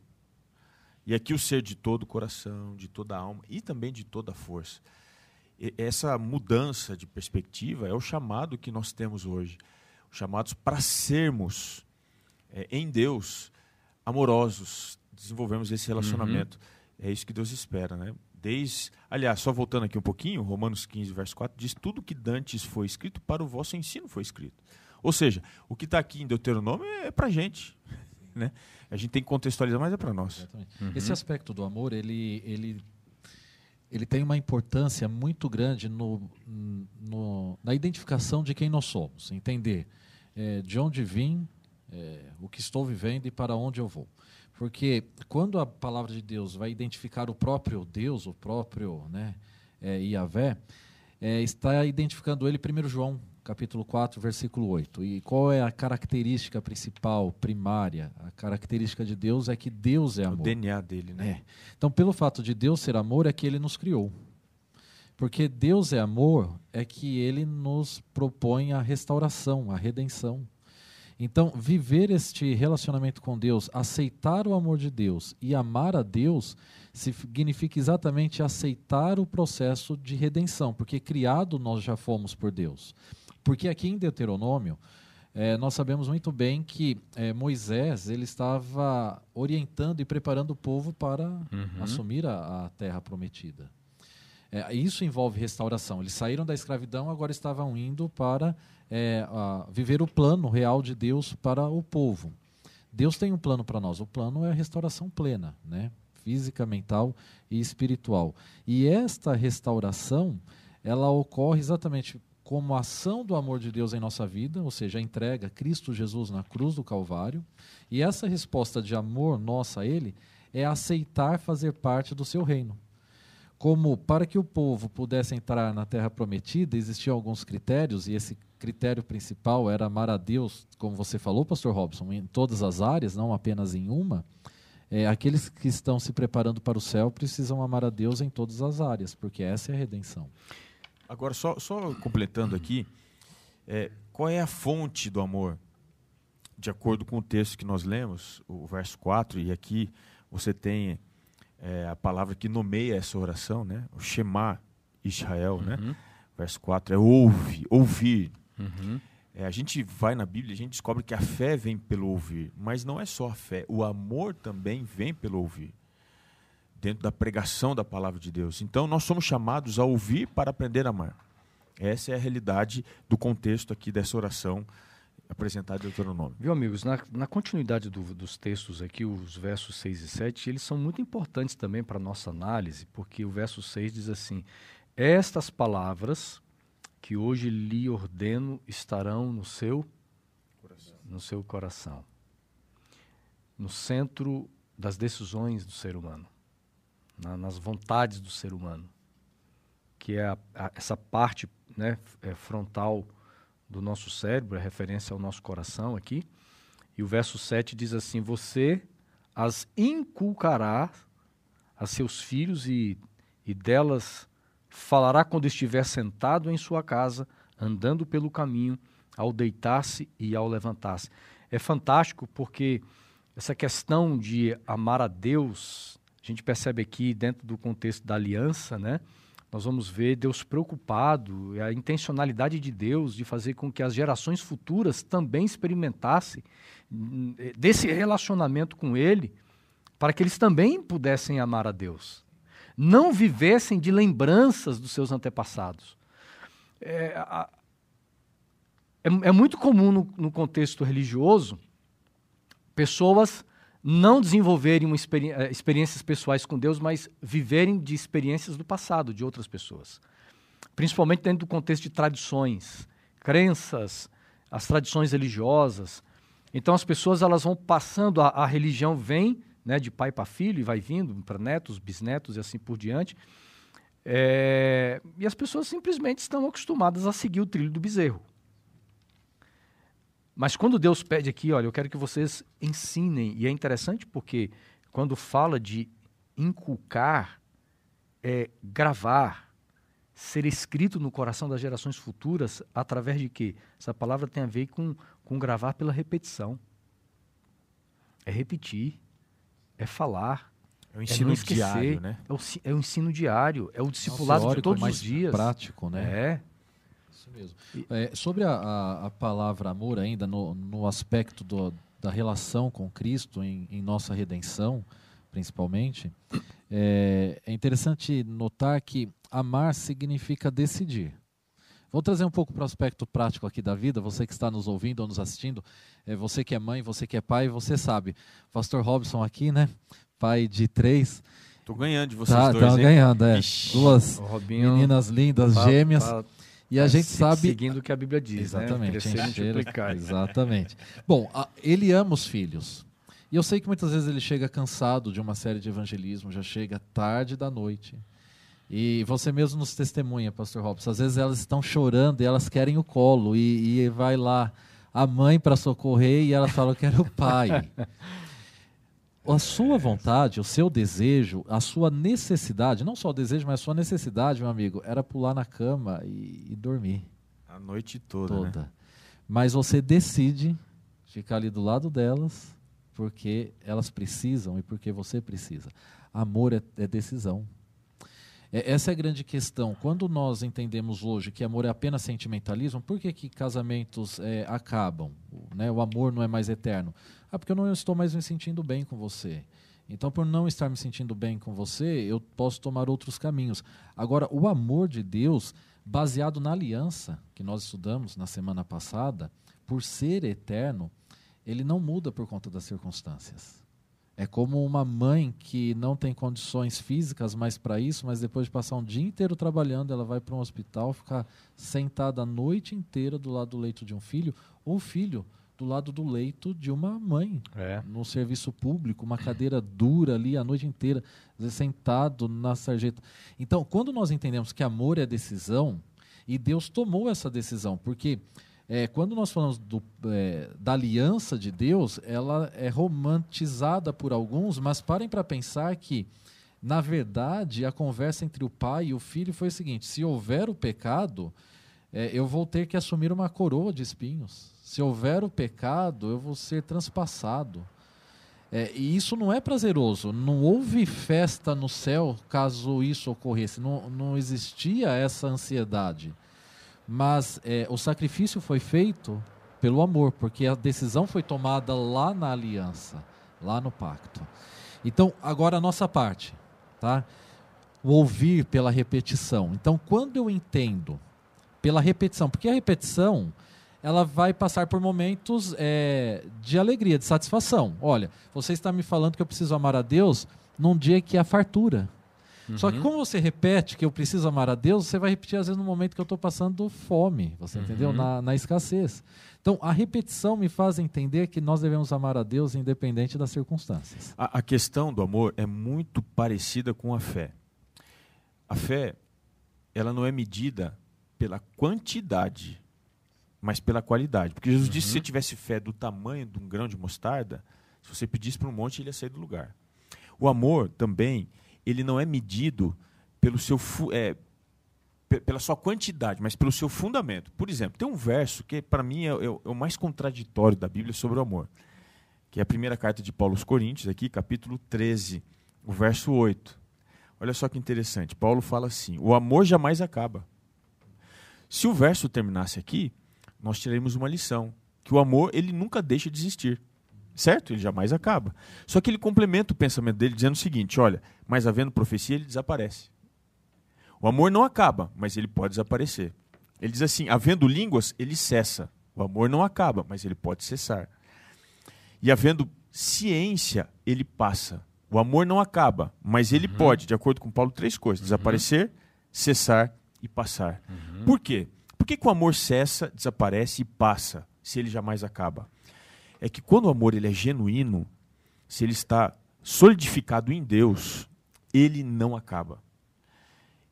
E aqui o ser de todo o coração, de toda a alma e também de toda a força. E essa mudança de perspectiva é o chamado que nós temos hoje. Chamados para sermos é, em Deus amorosos, desenvolvemos esse relacionamento. Uhum. É isso que Deus espera, né? Desde, aliás, só voltando aqui um pouquinho, Romanos 15, verso 4 diz: Tudo que dantes foi escrito para o vosso ensino foi escrito. Ou seja, o que está aqui em Deuteronômio é para a gente. Né? A gente tem que contextualizar, mas é para nós. Uhum. Esse aspecto do amor, ele, ele, ele tem uma importância muito grande no, no na identificação de quem nós somos. Entender é, de onde vim, é, o que estou vivendo e para onde eu vou. Porque quando a palavra de Deus vai identificar o próprio Deus, o próprio né, é, Yahvé, é, está identificando ele, 1 João capítulo 4, versículo 8. E qual é a característica principal, primária? A característica de Deus é que Deus é amor. O DNA dele, né? É. Então, pelo fato de Deus ser amor, é que ele nos criou. Porque Deus é amor, é que ele nos propõe a restauração, a redenção. Então, viver este relacionamento com Deus, aceitar o amor de Deus e amar a Deus, significa exatamente aceitar o processo de redenção, porque criado nós já fomos por Deus. Porque aqui em Deuteronômio, é, nós sabemos muito bem que é, Moisés ele estava orientando e preparando o povo para uhum. assumir a, a, terra prometida. É, isso envolve restauração. Eles saíram da escravidão, agora estavam indo para a, viver o plano real de Deus para o povo. Deus tem um plano para nós. O plano é a restauração plena, né? física, mental e espiritual. E esta restauração, ela ocorre exatamente como ação do amor de Deus em nossa vida, ou seja, a entrega Cristo Jesus na cruz do Calvário. E essa resposta de amor nossa a Ele é aceitar fazer parte do seu reino. Como para que o povo pudesse entrar na terra prometida, existiam alguns critérios, e esse critério principal era amar a Deus, como você falou, pastor Robson, em todas as áreas, não apenas em uma. É, aqueles que estão se preparando para o céu precisam amar a Deus em todas as áreas, porque essa é a redenção. Agora, só, só completando aqui, é, qual é a fonte do amor? De acordo com o texto que nós lemos, o verso 4, e aqui você tem é, a palavra que nomeia essa oração, né? o Shema Israel, né? uhum. né? verso 4 é ouve, ouvir. Uhum. É, a gente vai na Bíblia e a gente descobre que a fé vem pelo ouvir, mas não é só a fé, o amor também vem pelo ouvir. Dentro da pregação da palavra de Deus. Então, nós somos chamados a ouvir para aprender a amar. Essa é a realidade do contexto aqui dessa oração apresentada em Deuteronômio. Viu, amigos? Na, na continuidade do, dos textos aqui, os versos 6 e 7, eles são muito importantes também para a nossa análise, porque o verso 6 diz assim: Estas palavras que hoje lhe ordeno estarão no seu coração. no seu coração, no centro das decisões do ser humano, na, nas vontades do ser humano, que é a, a, essa parte né, é, frontal do nosso cérebro, é referência ao nosso coração aqui. E o verso 7 diz assim: Você as inculcará a seus filhos e, e delas falará quando estiver sentado em sua casa, andando pelo caminho, ao deitar-se e ao levantar-se. É fantástico porque essa questão de amar a Deus, a gente percebe aqui dentro do contexto da aliança, né? Nós vamos ver Deus preocupado, a intencionalidade de Deus de fazer com que as gerações futuras também experimentassem hum, desse relacionamento com Ele, para que eles também pudessem amar a Deus. Não vivessem de lembranças dos seus antepassados. É, é, é muito comum no, no contexto religioso pessoas não desenvolverem experi eh, experiências pessoais com Deus, mas viverem de experiências do passado, de outras pessoas. Principalmente dentro do contexto de tradições, crenças, as tradições religiosas. Então as pessoas elas vão passando, a, a religião vem né, de pai para filho e vai vindo para netos, bisnetos e assim por diante. É, e as pessoas simplesmente estão acostumadas a seguir o trilho do bezerro. Mas quando Deus pede aqui, olha, eu quero que vocês ensinem, e é interessante porque quando fala de inculcar, é gravar, ser escrito no coração das gerações futuras, através de quê? Essa palavra tem a ver com, com gravar pela repetição. É repetir, é falar, é o ensino é diário, né? É o, é o, ensino diário, é o discipulado de todos os dias. prático, né? É mesmo. É, sobre a, a, a, palavra amor ainda, no, no aspecto do, da relação com Cristo em, em nossa redenção, principalmente, é, é, interessante notar que amar significa decidir. Vou trazer um pouco para o aspecto prático aqui da vida. Você que está nos ouvindo ou nos assistindo, é, você que é mãe, você que é pai, você sabe. Pastor Robson aqui, né? Pai de três. Tô ganhando de vocês tá, dois, Estão ganhando, é. Ixi, Duas meninas lindas, tá, gêmeas. Tá e a gente sabe. Seguindo o que a Bíblia diz, né? Exatamente. Né? Multiplicar. Exatamente. Bom, a, ele ama os filhos. E eu sei que muitas vezes ele chega cansado de uma série de evangelismo, já chega tarde da noite. E você mesmo nos testemunha, Pastor Robson. Às vezes elas estão chorando e elas querem o colo. E, e vai lá a mãe para socorrer e ela fala: Eu quero o pai. a sua vontade, o seu desejo, a sua necessidade, não só o desejo, mas a sua necessidade, meu amigo, era pular na cama e, e dormir. A noite toda. Toda. Né? Mas você decide ficar ali do lado delas porque elas precisam e porque você precisa. Amor é, é decisão. É, essa é a grande questão. Quando nós entendemos hoje que amor é apenas sentimentalismo, por que, que casamentos é, acabam? Né? O amor não é mais eterno. Ah, porque eu não estou mais me sentindo bem com você. Então, por não estar me sentindo bem com você, eu posso tomar outros caminhos. Agora, o amor de Deus, baseado na aliança que nós estudamos na semana passada, por ser eterno, ele não muda por conta das circunstâncias. É como uma mãe que não tem condições físicas mais para isso, mas depois de passar um dia inteiro trabalhando, ela vai para um hospital, ficar sentada a noite inteira do lado do leito de um filho, ou filho do lado do leito de uma mãe, é. no serviço público, uma cadeira dura ali a noite inteira, sentado na sarjeta. Então, quando nós entendemos que amor é decisão, e Deus tomou essa decisão, porque é, quando nós falamos do, é, da aliança de Deus, ela é romantizada por alguns, mas parem para pensar que, na verdade, a conversa entre o pai e o filho foi o seguinte: se houver o pecado, é, eu vou ter que assumir uma coroa de espinhos. Se houver o pecado, eu vou ser transpassado. É, e isso não é prazeroso. Não houve festa no céu caso isso ocorresse. Não, não existia essa ansiedade. Mas é, o sacrifício foi feito pelo amor, porque a decisão foi tomada lá na aliança, lá no pacto. Então, agora a nossa parte. tá? O ouvir pela repetição. Então, quando eu entendo pela repetição, porque a repetição ela vai passar por momentos é, de alegria, de satisfação. Olha, você está me falando que eu preciso amar a Deus num dia que há fartura. Uhum. Só que como você repete que eu preciso amar a Deus, você vai repetir às vezes no momento que eu estou passando fome, você uhum. entendeu? Na, na escassez. Então, a repetição me faz entender que nós devemos amar a Deus independente das circunstâncias. A, a questão do amor é muito parecida com a fé. A fé, ela não é medida pela quantidade mas pela qualidade. Porque Jesus uhum. disse que se você tivesse fé do tamanho de um grão de mostarda, se você pedisse para um monte, ele ia sair do lugar. O amor também, ele não é medido pelo seu é, pela sua quantidade, mas pelo seu fundamento. Por exemplo, tem um verso que para mim é, é, é, o mais contraditório da Bíblia sobre o amor, que é a primeira carta de Paulo aos Coríntios, aqui, capítulo 13, o verso 8. Olha só que interessante. Paulo fala assim: o amor jamais acaba. Se o verso terminasse aqui, nós tiraremos uma lição, que o amor ele nunca deixa de existir. Certo? Ele jamais acaba. Só que ele complementa o pensamento dele dizendo o seguinte: olha, mas havendo profecia, ele desaparece. O amor não acaba, mas ele pode desaparecer. Ele diz assim: havendo línguas, ele cessa. O amor não acaba, mas ele pode cessar. E havendo ciência, ele passa. O amor não acaba, mas ele uhum. pode, de acordo com Paulo, três coisas: desaparecer, uhum. cessar e passar. Uhum. Por quê? Por que, que o amor cessa, desaparece e passa, se ele jamais acaba? É que quando o amor ele é genuíno, se ele está solidificado em Deus, ele não acaba.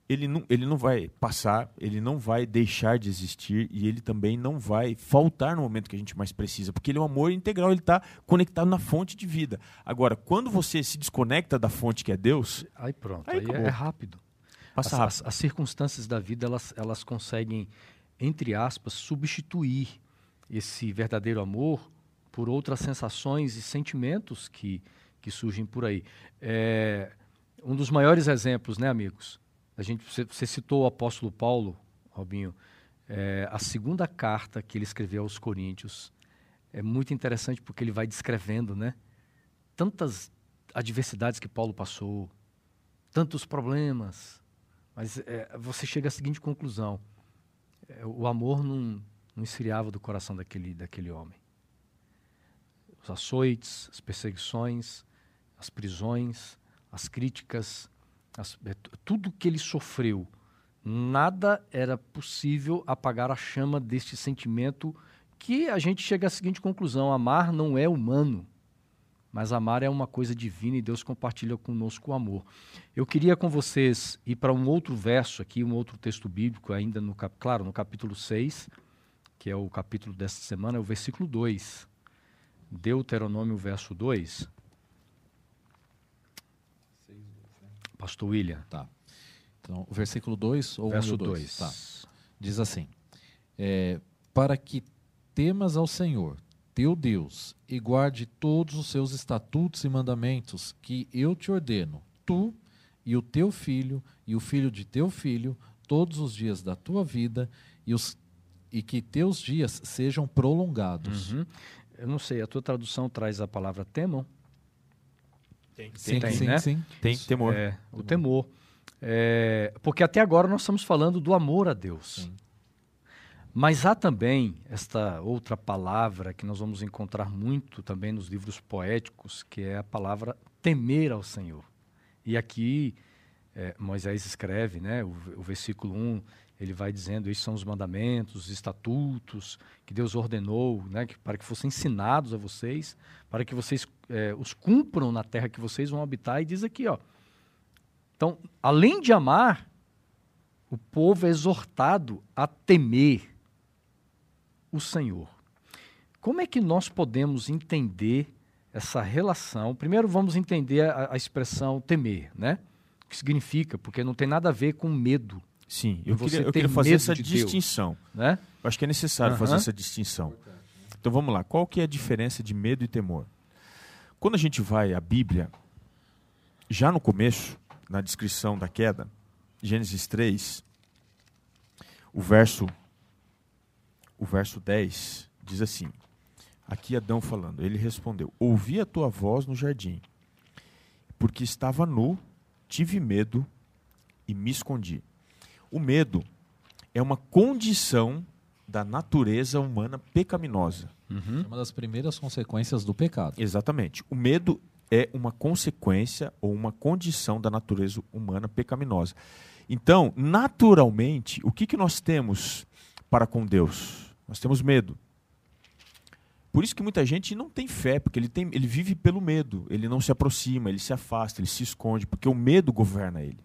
Ele não, ele não vai passar, ele não vai deixar de existir e ele também não vai faltar no momento que a gente mais precisa, porque ele é um amor integral, ele está conectado na fonte de vida. Agora, quando você se desconecta da fonte que é Deus. Aí pronto, aí, aí é rápido. Passa rápido. As, as, as circunstâncias da vida elas, elas conseguem entre aspas, substituir esse verdadeiro amor por outras sensações e sentimentos que, que surgem por aí. É, um dos maiores exemplos, né, amigos? A gente, você, citou o apóstolo Paulo, Robinho, é, a segunda carta que ele escreveu aos Coríntios é muito interessante porque ele vai descrevendo, né? Tantas adversidades que Paulo passou, tantos problemas, mas é, você chega à seguinte conclusão: é, o amor não, não esfriava do coração daquele, daquele homem. Os açoites, as perseguições, as prisões, as críticas, as, é, tudo que ele sofreu, nada era possível apagar a chama deste sentimento que a gente chega à seguinte conclusão: amar não é humano. Mas amar é uma coisa divina e Deus compartilha conosco o amor. Eu queria com vocês ir para um outro verso aqui, um outro texto bíblico, ainda no, claro, no capítulo 6, que é o capítulo desta semana, é o versículo 2. Deuteronômio, verso 2. Pastor William. Tá. Então, o versículo 2 ou verso 2? Tá. Diz assim: é, Para que temas ao Senhor, teu Deus, e guarde todos os seus estatutos e mandamentos que eu te ordeno, tu e o teu filho e o filho de teu filho, todos os dias da tua vida, e, os, e que teus dias sejam prolongados. Uhum. Eu não sei, a tua tradução traz a palavra temam? Tem, sim, tem, sim, né? sim. Tem temor. É, o temor. É, porque até agora nós estamos falando do amor a Deus. Sim. Mas há também esta outra palavra que nós vamos encontrar muito também nos livros poéticos, que é a palavra temer ao Senhor. E aqui é, Moisés escreve, né, o, o versículo 1, ele vai dizendo: Esses são os mandamentos, os estatutos que Deus ordenou né, que, para que fossem ensinados a vocês, para que vocês é, os cumpram na terra que vocês vão habitar. E diz aqui: ó, Então, além de amar, o povo é exortado a temer o Senhor. Como é que nós podemos entender essa relação? Primeiro, vamos entender a, a expressão temer, né? O que significa, porque não tem nada a ver com medo. Sim, eu queria, eu queria fazer essa de distinção. Deus, né? Eu acho que é necessário fazer essa distinção. Então vamos lá, qual que é a diferença de medo e temor? Quando a gente vai à Bíblia, já no começo, na descrição da queda, Gênesis 3, o verso o verso 10 diz assim: Aqui Adão falando, ele respondeu: Ouvi a tua voz no jardim, porque estava nu, tive medo e me escondi. O medo é uma condição da natureza humana pecaminosa. Uhum. É uma das primeiras consequências do pecado. Exatamente. O medo é uma consequência ou uma condição da natureza humana pecaminosa. Então, naturalmente, o que, que nós temos para com Deus? Nós temos medo. Por isso que muita gente não tem fé, porque ele, tem, ele vive pelo medo. Ele não se aproxima, ele se afasta, ele se esconde, porque o medo governa ele.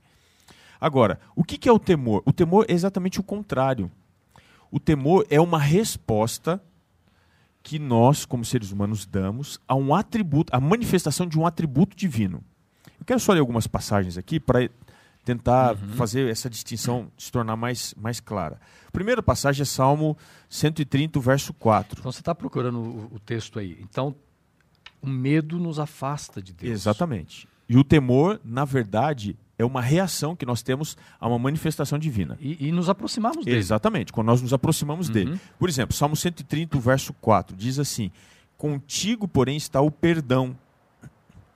Agora, o que, que é o temor? O temor é exatamente o contrário. O temor é uma resposta que nós, como seres humanos, damos a um atributo, a manifestação de um atributo divino. Eu quero só ler algumas passagens aqui para tentar uhum. fazer essa distinção se tornar mais, mais clara. A primeira passagem é Salmo 130, verso 4. Então você está procurando o, o, texto aí. Então, o medo nos afasta de Deus. Exatamente. E o temor, na verdade, é uma reação que nós temos a uma manifestação divina. E, e nos aproximarmos dele. Exatamente, quando nós nos aproximamos uhum. dele. Por exemplo, Salmo 130, verso 4, diz assim: Contigo, porém, está o perdão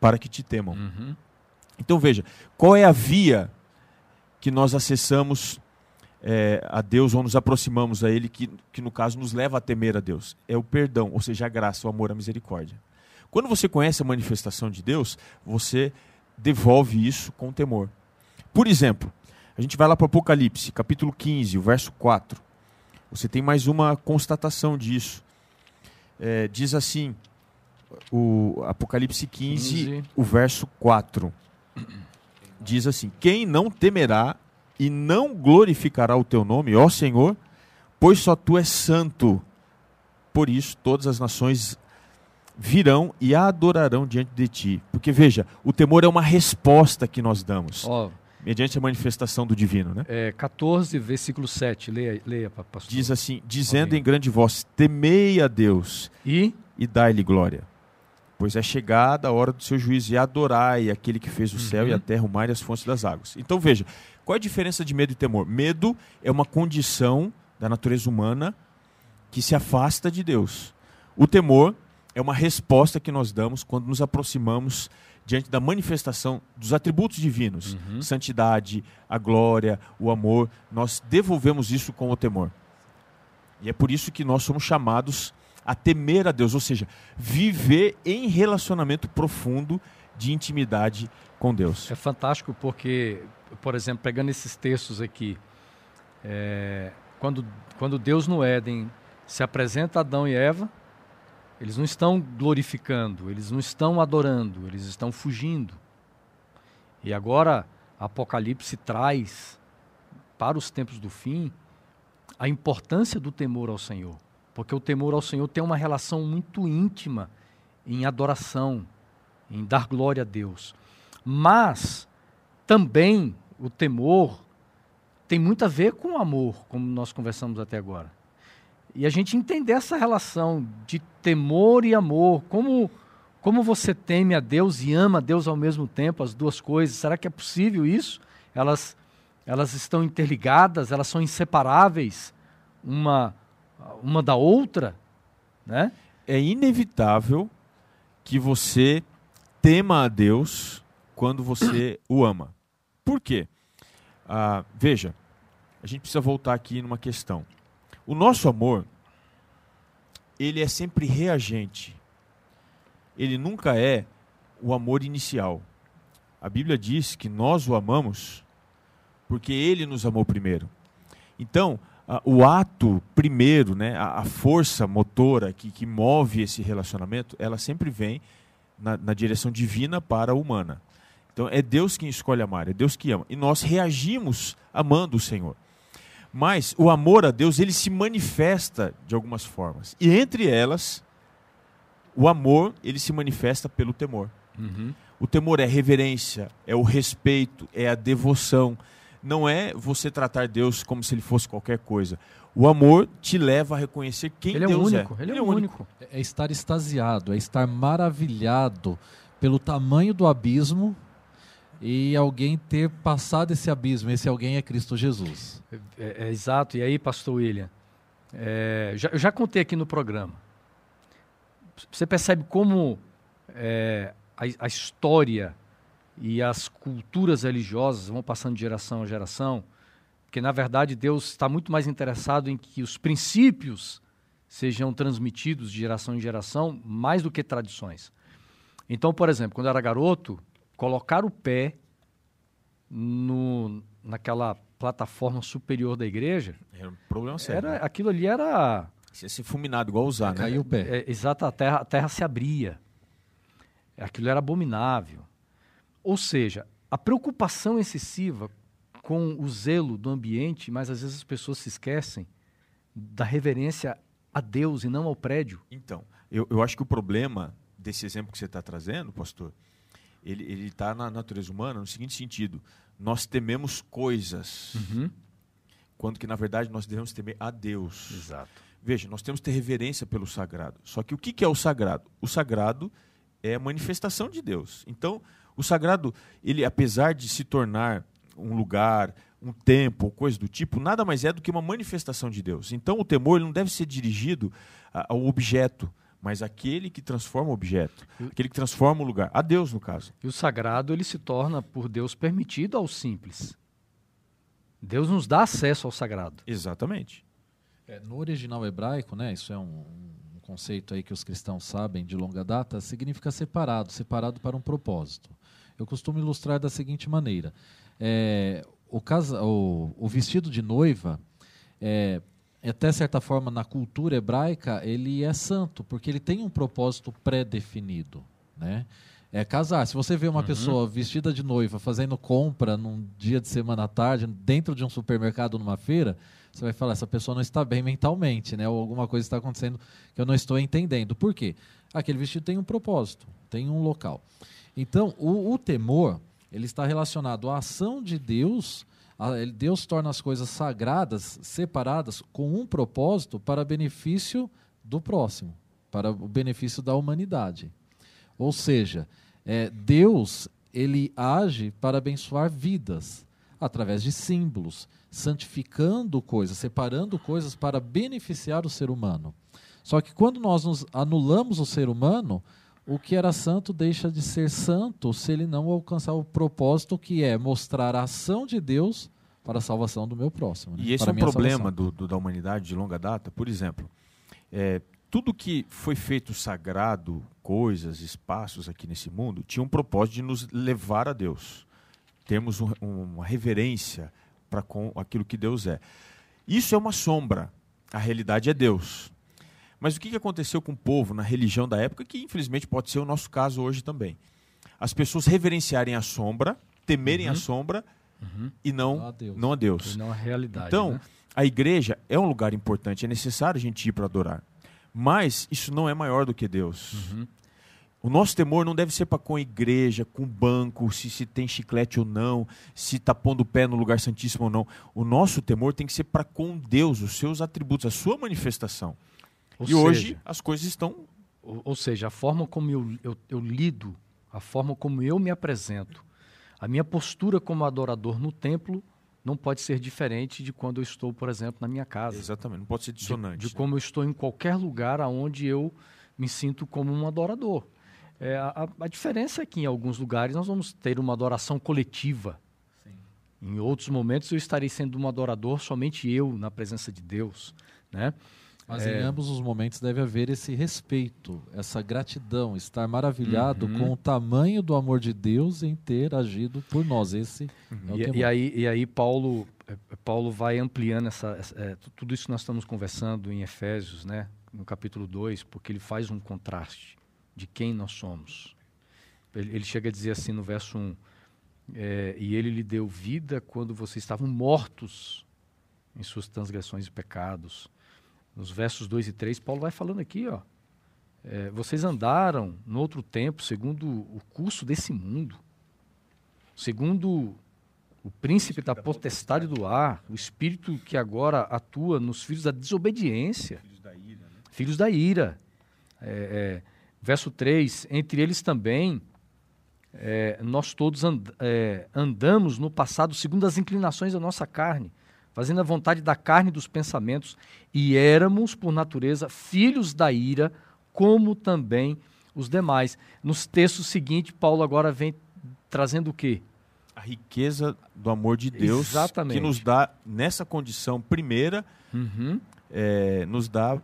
para que te temam. Uhum. Então veja, qual é a via que nós acessamos é, a Deus ou nos aproximamos a Ele, que, que no caso nos leva a temer a Deus? É o perdão, ou seja, a graça, o amor, a misericórdia. Quando você conhece a manifestação de Deus, você devolve isso com temor. Por exemplo, a gente vai lá para o Apocalipse, capítulo 15, o verso 4. Você tem mais uma constatação disso. É, diz assim, o Apocalipse 15, 15, o verso 4. Diz assim: Quem não temerá e não glorificará o teu nome, ó Senhor, pois só tu és santo. Por isso todas as nações virão e adorarão diante de ti. Porque veja, o temor é uma resposta que nós damos. Oh, mediante a manifestação do divino, né? É 14, versículo 7. Leia, leia pastor. Diz assim: dizendo em grande voz: Temei a Deus e, e dai-lhe glória. Pois é chegada a hora do seu juízo e adorai aquele que fez o uhum. céu e a terra, o mar e as fontes das águas. Então veja, qual é a diferença de medo e temor? Medo é uma condição da natureza humana que se afasta de Deus. O temor é uma resposta que nós damos quando nos aproximamos diante da manifestação dos atributos divinos, uhum. santidade, a glória, o amor, nós devolvemos isso com o temor. E é por isso que nós somos chamados a temer a Deus, ou seja, viver em relacionamento profundo de intimidade com Deus. É fantástico porque, por exemplo, pegando esses textos aqui, é, quando, quando Deus no Éden se apresenta a Adão e Eva, eles não estão glorificando, eles não estão adorando, eles estão fugindo. E agora Apocalipse traz para os tempos do fim a importância do temor ao Senhor, porque o temor ao Senhor tem uma relação muito íntima em adoração, em dar glória a Deus. Mas também o temor tem muito a ver com o amor, como nós conversamos até agora. E a gente entender essa relação de temor e amor, como, como você teme a Deus e ama a Deus ao mesmo tempo, as duas coisas. Será que é possível isso? Elas, elas estão interligadas, elas são inseparáveis uma, uma da outra, né? É inevitável que você tema a Deus quando você o ama. Por quê? Ah, veja, a gente precisa voltar aqui numa questão. O nosso amor, ele é sempre reagente. Ele nunca é o amor inicial. A Bíblia diz que nós o amamos porque ele nos amou primeiro. Então, o ato primeiro, né, a, a força motora que, que, move esse relacionamento, ela sempre vem na, na direção divina para a humana. Então, é Deus quem escolhe amar, é Deus que ama. E nós reagimos amando o Senhor. Mas o amor a Deus, ele se manifesta de algumas formas. E entre elas, o amor, ele se manifesta pelo temor. Uhum. O temor é reverência, é o respeito, é a devoção. Não é você tratar Deus como se ele fosse qualquer coisa. O amor te leva a reconhecer quem ele Deus é. Único, é. Ele, ele é, único. É estar extasiado, é estar maravilhado pelo tamanho do abismo e alguém ter passado esse abismo. Esse alguém é Cristo Jesus. É, é, é exato. E aí, pastor William, é, já, eu já contei aqui no programa. Você percebe como é, a, a, história e as culturas religiosas vão passando de geração a geração, porque na verdade Deus está muito mais interessado em que os princípios sejam transmitidos de geração em geração, mais do que tradições. Então, por exemplo, quando eu era garoto, colocar o pé no, naquela plataforma superior da igreja. Era um problema sério. Era, né? aquilo ali era. Você ia ser fulminado, igual usar, né? Caiu o pé. É, exato, a terra, a terra se abria. Aquilo era abominável. Ou seja, a preocupação excessiva com o zelo do ambiente, mas às vezes as pessoas se esquecem da reverência a Deus e não ao prédio. Então, eu, eu acho que o problema desse exemplo que você está trazendo, pastor, ele está na natureza humana no seguinte sentido: nós tememos coisas, Uhum. quando que na verdade nós devemos temer a Deus. Exato. Veja, nós temos que ter reverência pelo sagrado. Só que o que que é o sagrado? O sagrado é a manifestação de Deus. Então, o sagrado, ele apesar de se tornar um lugar, um templo, coisa do tipo, nada mais é do que uma manifestação de Deus. Então, o temor não deve ser dirigido ao objeto, mas àquele que transforma o objeto, aquele que transforma o lugar, a Deus no caso. E o sagrado ele se torna por Deus permitido ao simples. Deus nos dá acesso ao sagrado. Exatamente. É, no original hebraico, né, isso é um, um conceito aí que os cristãos sabem de longa data, significa separado, separado para um propósito. Eu costumo ilustrar da seguinte maneira: é, o, casa, o, o vestido de noiva, é, até certa forma na cultura hebraica, ele é santo, porque ele tem um propósito pré-definido, né? É casar. Se você vê uma pessoa vestida de noiva fazendo compra num dia de semana à tarde, dentro de um supermercado, numa feira, você vai falar, essa pessoa não está bem mentalmente, né? Ou alguma coisa está acontecendo que eu não estou entendendo. Por quê? Aquele vestido tem um propósito, tem um local. Então, o, o temor, ele está relacionado à ação de Deus. A- ele- Deus torna as coisas sagradas, separadas, com um propósito para benefício do próximo, para o benefício da humanidade. Ou seja, é, Deus ele age para abençoar vidas através de símbolos, santificando coisas, separando coisas para beneficiar o ser humano. Só que quando nós anulamos o ser humano, o que era santo deixa de ser santo se ele não alcançar o propósito que é mostrar a ação de Deus para a salvação do meu próximo. né? E esse Para é um problema do, do- da humanidade de longa data. Por exemplo, é, tudo que foi feito sagrado, coisas, espaços aqui nesse mundo, tinha um propósito de nos levar a Deus. Termos um- uma reverência para com aquilo que Deus é. Isso é uma sombra. A realidade é Deus. Mas o que aconteceu com o povo na religião da época, que infelizmente pode ser o nosso caso hoje também? As pessoas reverenciarem a sombra, temerem a sombra e não, Não a Deus. não a Deus. E não a realidade. Então, né? a igreja é um lugar importante, é necessário a gente ir para adorar. Mas isso não é maior do que Deus. O nosso temor não deve ser para com a igreja, com o banco, se, se tem chiclete ou não, se está pondo o pé no lugar santíssimo ou não. O nosso temor tem que ser para com Deus, os seus atributos, a sua manifestação. Ou e seja, hoje as coisas estão. Ou, ou seja, a forma como eu, eu, eu lido, a forma como eu me apresento, a minha postura como adorador no templo não pode ser diferente de quando eu estou, por exemplo, na minha casa. Exatamente, não pode ser De, dissonante. de né? como eu estou em qualquer lugar onde eu me sinto como um adorador. É, a, a- diferença é que em alguns lugares nós vamos ter uma adoração coletiva. Em outros momentos eu estarei sendo um adorador somente eu na presença de Deus, né? Mas É. em ambos os momentos deve haver esse respeito, essa gratidão, estar maravilhado Uhum. com o tamanho do amor de Deus em ter agido por nós. Esse é o E, temor. e aí, e aí Paulo, eh, Paulo vai ampliando essa, essa- tu- tudo isso que nós estamos conversando em Efésios, né, no capítulo 2, porque ele faz um contraste de quem nós somos. Ele, ele chega a dizer assim no verso 1, eh, e ele lhe deu vida quando vocês estavam mortos em suas transgressões e pecados. Nos versos 2 e 3, Paulo vai falando aqui, ó, eh, vocês andaram no outro tempo segundo o curso desse mundo, segundo o príncipe da potestade do ar, o espírito que agora atua nos filhos da desobediência, filhos da ira. É, é, verso 3: Entre eles também é, nós todos and- é, andamos no passado segundo as inclinações da nossa carne, fazendo a vontade da carne e dos pensamentos, e éramos, por natureza, filhos da ira, como também os demais. Nos textos seguintes, Paulo agora vem trazendo o quê? A riqueza do amor de Deus Exatamente. que nos dá, nessa condição primeira, Uhum. é, nos dá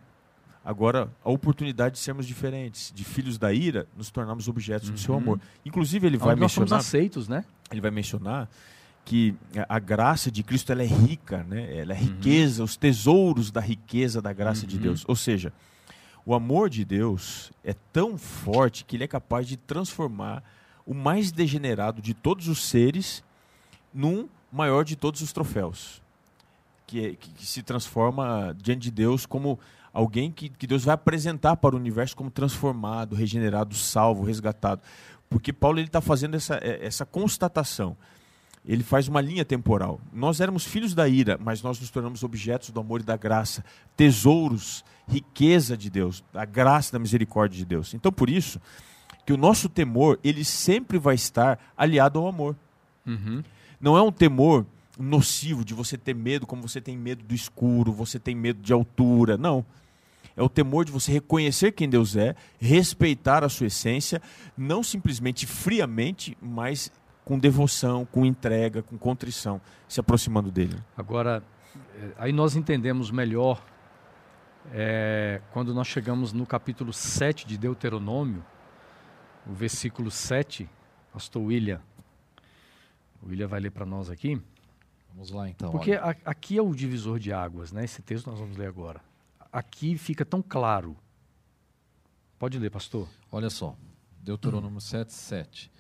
agora a oportunidade de sermos diferentes, de filhos da ira, nos tornarmos objetos do seu Uhum. amor. Inclusive ele vai Onde nós somos mencionar, aceitos, né? ele vai mencionar que a graça de Cristo ela é rica, né? Ela é riqueza, os tesouros da riqueza da graça de Uhum. Deus. Ou seja, o amor de Deus é tão forte que ele é capaz de transformar o mais degenerado de todos os seres num maior de todos os troféus. Que, é- que- que se transforma diante de Deus como alguém que, que Deus vai apresentar para o universo como transformado, regenerado, salvo, resgatado. Porque Paulo está fazendo essa, é, essa constatação. Ele faz uma linha temporal. Nós éramos filhos da ira, mas nós nos tornamos objetos do amor e da graça, tesouros, riqueza de Deus, da graça e da misericórdia de Deus. Então, por isso, que o nosso temor, ele sempre vai estar aliado ao amor. Uhum. Não é um temor nocivo de você ter medo, como você tem medo do escuro, você tem medo de altura. Não. É o temor de você reconhecer quem Deus é, respeitar a sua essência, não simplesmente friamente, mas com devoção, com entrega, com contrição, se aproximando dele. Agora, eh, aí nós entendemos melhor eh, quando nós chegamos no capítulo 7 de Deuteronômio, o versículo 7, pastor William. O William vai ler para nós aqui. Vamos lá então. Porque a- aqui é o divisor de águas, né? Esse texto nós vamos ler agora. Aqui fica tão claro. Pode ler, pastor. Olha só, Deuteronômio 7, 7.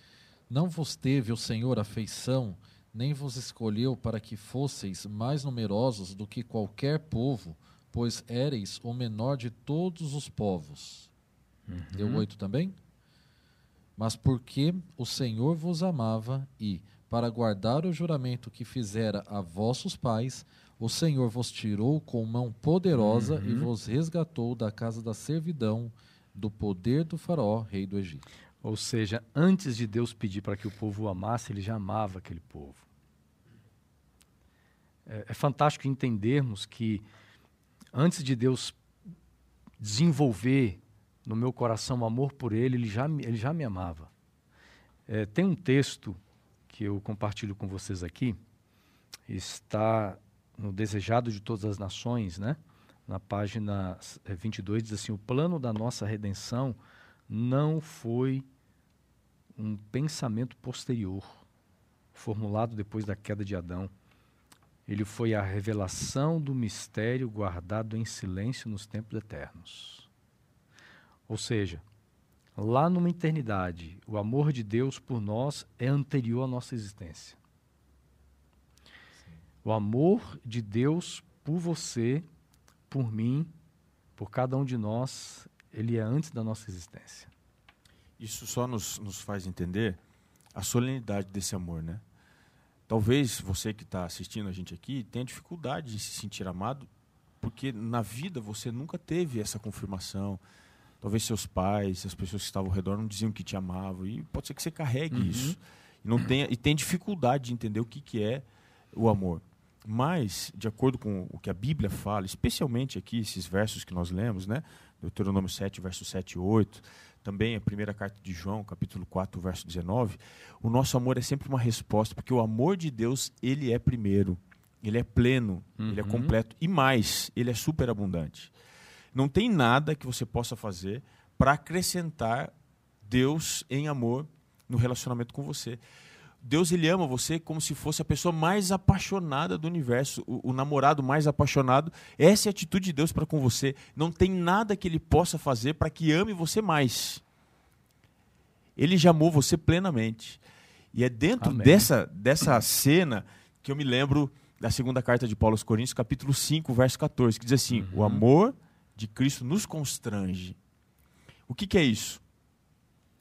Não vos teve o Senhor afeição, nem vos escolheu para que fosseis mais numerosos do que qualquer povo, pois éreis o menor de todos os povos. Deu oito também? Mas porque o Senhor vos amava e, para guardar o juramento que fizera a vossos pais, o Senhor vos tirou com mão poderosa e vos resgatou da casa da servidão, do poder do faraó, rei do Egito. Ou seja, antes de Deus pedir para que o povo o amasse, ele já amava aquele povo. É, é fantástico entendermos que antes de Deus desenvolver no meu coração o amor por ele, ele já, ele já me amava. É, tem um texto que eu compartilho com vocês aqui, está no Desejado de Todas as Nações, né? na página eh, 22, diz assim: O plano da nossa redenção não foi um pensamento posterior, formulado depois da queda de Adão. Ele foi a revelação do mistério guardado em silêncio nos tempos eternos. Ou seja, lá numa eternidade, o amor de Deus por nós é anterior à nossa existência. O amor de Deus por você, por mim, por cada um de nós, ele é antes da nossa existência. Isso só nos, nos faz entender a solenidade desse amor, né? Talvez você que está assistindo a gente aqui tenha dificuldade de se sentir amado, porque na vida você nunca teve essa confirmação. Talvez seus pais, as pessoas que estavam ao redor não diziam que te amavam, e pode ser que você carregue isso. E, não tenha, e tem dificuldade de entender o que, que é o amor. Mas, de acordo com o que a Bíblia fala, especialmente aqui, esses versos que nós lemos, né? Deuteronômio 7, verso 7 e 8, também a primeira carta de João, capítulo 4, verso 19, o nosso amor é sempre uma resposta, porque o amor de Deus, ele é primeiro, ele é pleno, ele é Uhum. completo, e mais, ele é superabundante. Não tem nada que você possa fazer para acrescentar Deus em amor no relacionamento com você. Deus ele ama você como se fosse a pessoa mais apaixonada do universo, o, o namorado mais apaixonado. Essa é a atitude de Deus para com você. Não tem nada que ele possa fazer para que ame você mais. Ele já amou você plenamente. E é dentro Amém. dessa, dessa cena que eu me lembro da segunda carta de Paulo aos Coríntios, capítulo 5, verso 14, que diz assim: O amor de Cristo nos constrange. O que, que é isso?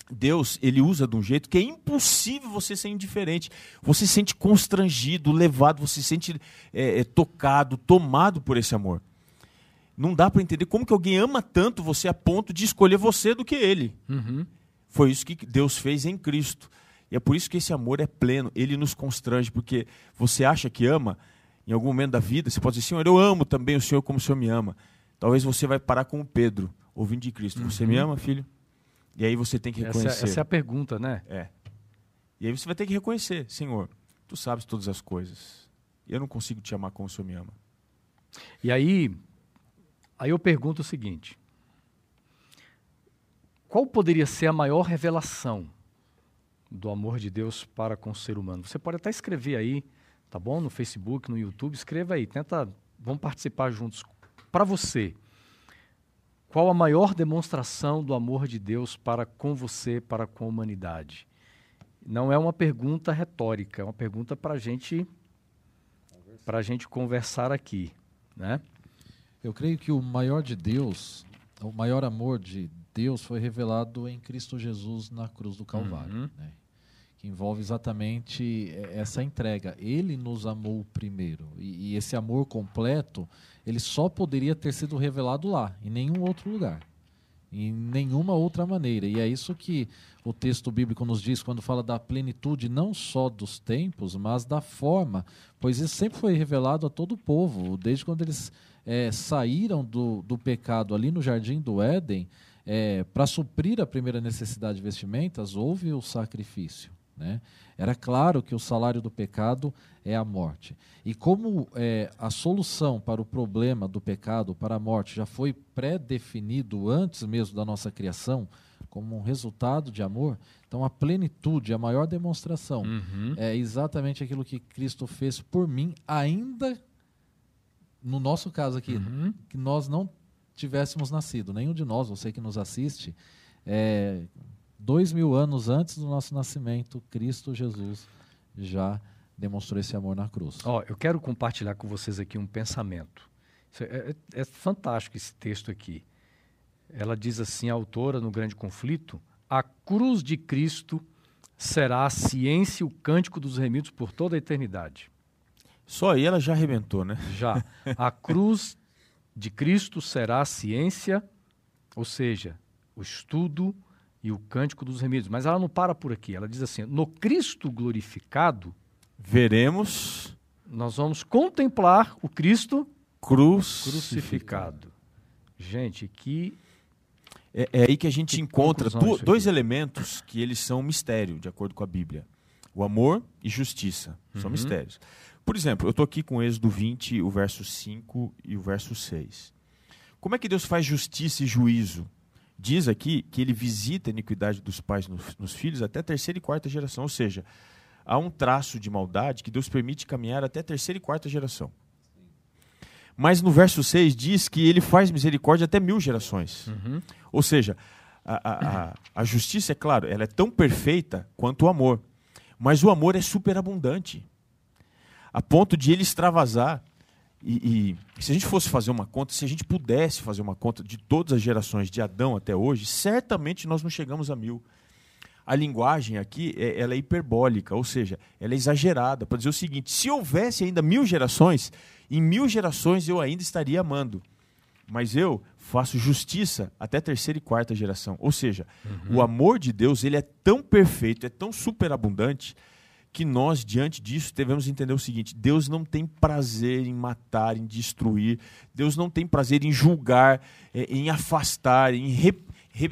Deus, ele usa de um jeito que é impossível você ser indiferente. Você se sente constrangido, levado, você se sente é, é, tocado, tomado por esse amor. Não dá para entender como que alguém ama tanto você a ponto de escolher você do que ele. Uhum. Foi isso que Deus fez em Cristo. E é por isso que esse amor é pleno, ele nos constrange, porque você acha que ama, em algum momento da vida, você pode dizer, Senhor, eu amo também o Senhor como o Senhor me ama. Talvez você vai parar com o Pedro, ouvindo de Cristo. Você me ama, filho? E aí você tem que Essa, reconhecer. essa é a pergunta, né? É. E aí você vai ter que reconhecer, Senhor, tu sabes todas as coisas. Eu não consigo te amar como o Senhor me ama. E aí, aí eu pergunto o seguinte: qual poderia ser a maior revelação do amor de Deus para com o ser humano? Você pode até escrever aí, tá bom? No Facebook, no YouTube, escreva aí, tenta, vamos participar juntos. Para você, qual a maior demonstração do amor de Deus para com você, para com a humanidade? Não é uma pergunta retórica, é uma pergunta para a gente, a gente conversar aqui, né? Eu creio que o maior de Deus, o maior amor de Deus foi revelado em Cristo Jesus na cruz do Calvário, uhum. né? Que envolve exatamente essa entrega. Ele nos amou primeiro e, e esse amor completo ele só poderia ter sido revelado lá, em nenhum outro lugar em nenhuma outra maneira. E é isso que o texto bíblico nos diz quando fala da plenitude não só dos tempos, mas da forma, pois isso sempre foi revelado a todo o povo, desde quando eles é, saíram do, do pecado ali no jardim do Éden, é, para suprir a primeira necessidade de vestimentas, houve o sacrifício. Né? Era claro que o salário do pecado é a morte. E como é, a solução para o problema do pecado, para a morte, já foi pré-definido antes mesmo da nossa criação, como um resultado de amor, então a plenitude, a maior demonstração, uhum. é exatamente aquilo que Cristo fez por mim, ainda no nosso caso aqui, uhum. que nós não tivéssemos nascido, nenhum de nós, você que nos assiste, é, dois mil anos antes do nosso nascimento, Cristo Jesus já demonstrou esse amor na cruz. Ó, eu quero compartilhar com vocês aqui um pensamento. É, é, é, fantástico esse texto aqui. Ela diz assim, a autora, no Grande Conflito, a cruz de Cristo será a ciência e o cântico dos remidos por toda a eternidade. Só aí ela já arrebentou, né? Já. A cruz de Cristo será a ciência, ou seja, o estudo, e o cântico dos remidos. Mas ela não para por aqui. Ela diz assim: no Cristo glorificado, veremos. Nós vamos contemplar o Cristo crucificado. crucificado. Gente, que. É, é, aí que a gente que encontra do, dois elementos que eles são mistério, de acordo com a Bíblia: o amor e justiça. São uhum. mistérios. Por exemplo, eu estou aqui com Êxodo 20, o verso 5 e o verso 6. Como é que Deus faz justiça e juízo? Diz aqui que ele visita a iniquidade dos pais nos, nos, filhos até a terceira e quarta geração. Ou seja, há um traço de maldade que Deus permite caminhar até a terceira e quarta geração. Mas no verso 6 diz que ele faz misericórdia até mil gerações. Uhum. Ou seja, a, a, a, justiça, é claro, ela é tão perfeita quanto o amor. Mas o amor é superabundante. A ponto de ele extravasar e, e, se a gente fosse fazer uma conta, se a gente pudesse fazer uma conta de todas as gerações de Adão até hoje, certamente nós não chegamos a mil. A linguagem aqui é, ela é hiperbólica, ou seja, ela é exagerada para dizer o seguinte: se houvesse ainda mil gerações, em mil gerações eu ainda estaria amando, mas eu faço justiça até terceira e quarta geração. Ou seja, uhum. o amor de Deus ele é tão perfeito, é tão superabundante que nós, diante disso, devemos entender o seguinte: Deus não tem prazer em matar, em destruir, Deus não tem prazer em julgar, é, em afastar, em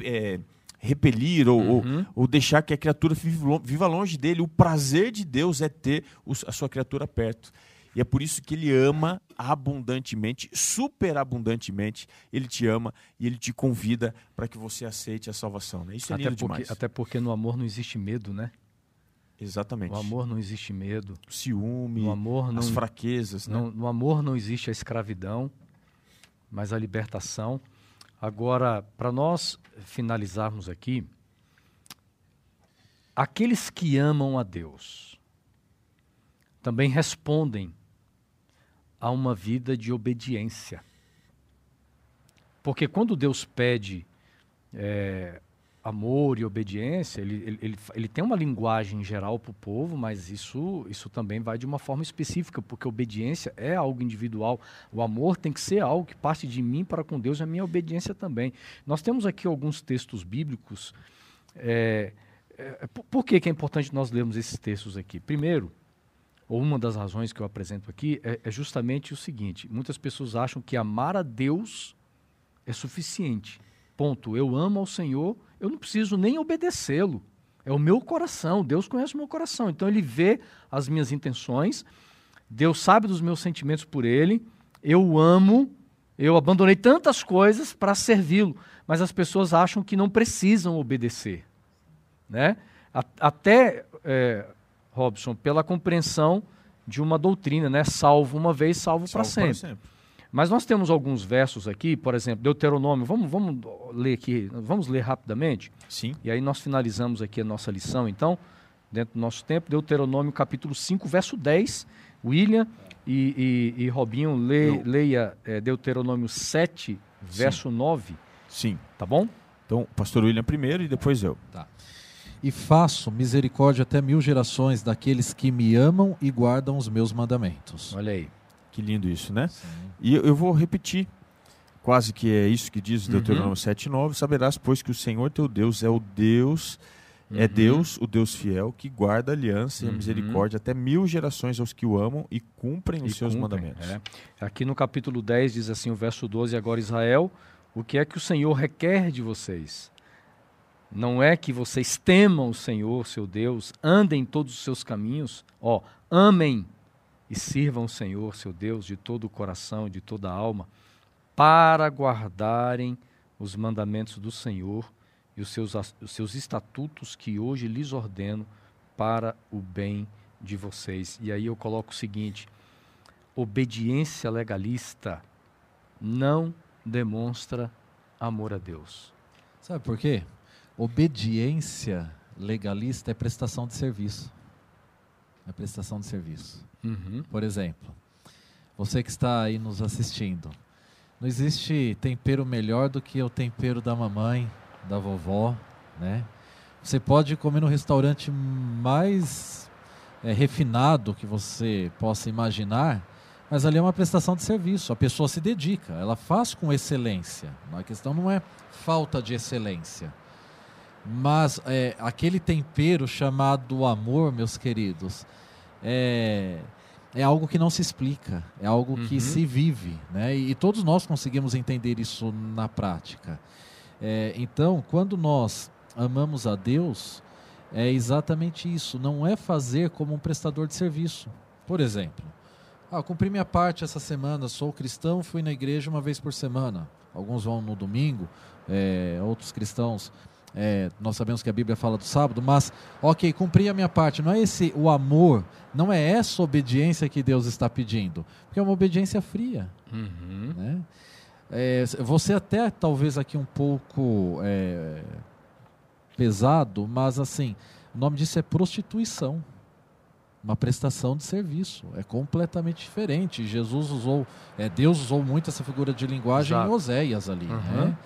é, repelir ou, uhum. ou, ou, deixar que a criatura viva longe dele. O prazer de Deus é ter a sua criatura perto. E é por isso que ele ama abundantemente, superabundantemente. Ele te ama e ele te convida para que você aceite a salvação. Né? Isso é até lindo porque, demais. Até porque no amor não existe medo, né? Exatamente. No amor não existe medo. O ciúme, no amor não, as fraquezas. Né? No, no amor não existe a escravidão, mas a libertação. Agora, para nós finalizarmos aqui, aqueles que amam a Deus também respondem a uma vida de obediência. Porque quando Deus pede é, amor e obediência, ele, ele, ele, ele, tem uma linguagem geral para o povo, mas isso, isso também vai de uma forma específica, porque obediência é algo individual. O amor tem que ser algo que parte de mim para com Deus e a minha obediência também. Nós temos aqui alguns textos bíblicos. É, é, por que, que é importante nós lermos esses textos aqui? Primeiro, ou uma das razões que eu apresento aqui, é, é justamente o seguinte: muitas pessoas acham que amar a Deus é suficiente. Ponto. Eu amo ao Senhor, eu não preciso nem obedecê-lo. É o meu coração. Deus conhece o meu coração. Então ele vê as minhas intenções. Deus sabe dos meus sentimentos por ele. Eu o amo. Eu abandonei tantas coisas para servi-lo. Mas as pessoas acham que não precisam obedecer. Né? Até, é, Robson, pela compreensão de uma doutrina, né? Salvo uma vez, salvo, salvo para sempre. sempre. Mas nós temos alguns versos aqui, por exemplo, Deuteronômio, vamos, vamos ler aqui, vamos ler rapidamente? Sim. E aí nós finalizamos aqui a nossa lição, então, dentro do nosso tempo, Deuteronômio capítulo 5, verso 10. William e, e, e Robinho, lê, leia é, Deuteronômio 7, verso Sim. 9. Sim. Tá bom? Então, pastor William primeiro e depois eu. Tá. E faço misericórdia até mil gerações daqueles que me amam e guardam os meus mandamentos. Olha aí. Que lindo isso, né? Sim. E eu vou repetir, quase que é isso que diz Deuteronômio uhum. 7,9: Saberás, pois, que o Senhor teu Deus é o Deus, é uhum. é Deus, o Deus fiel, que guarda a aliança uhum. e a uhum. misericórdia até mil gerações aos que o amam e cumprem os e seus cumprem, mandamentos. É. Aqui no capítulo 10 diz assim, o verso 12: Agora, Israel, o que é que o Senhor requer de vocês? Não é que vocês temam o Senhor, seu Deus, andem em todos os seus caminhos, ó, amem e sirvam o Senhor, seu Deus, de todo o coração, de toda a alma, para guardarem os mandamentos do Senhor e os seus, os seus estatutos que hoje lhes ordeno para o bem de vocês. E aí eu coloco o seguinte: obediência legalista não demonstra amor a Deus. Sabe por quê? Obediência legalista é prestação de serviço. É prestação de serviço. Uhum. Por exemplo, você que está aí nos assistindo, não existe tempero melhor do que o tempero da mamãe, da vovó, né? Você pode comer no restaurante mais é, refinado que você possa imaginar, mas ali é uma prestação de serviço. A pessoa se dedica, ela faz com excelência. A questão não é falta de excelência. Mas é, aquele tempero chamado amor, meus queridos, é, é algo que não se explica, é algo uhum. que se vive, né? E, e, todos nós conseguimos entender isso na prática. É, então, quando nós amamos a Deus, é exatamente isso. Não é fazer como um prestador de serviço. Por exemplo, ah, cumpri minha parte essa semana, sou cristão, fui na igreja uma vez por semana. Alguns vão no domingo, é, outros cristãos é, nós sabemos que a Bíblia fala do sábado, mas, ok, cumpri a minha parte. Não é esse o amor, não é essa obediência que Deus está pedindo, porque é uma obediência fria. Uhum. Né? É, você até talvez aqui um pouco é, pesado, mas assim, o nome disso é prostituição. Uma prestação de serviço. É completamente diferente. Jesus usou, é, Deus usou muito essa figura de linguagem Exato. em Oséias ali. Uhum. Né?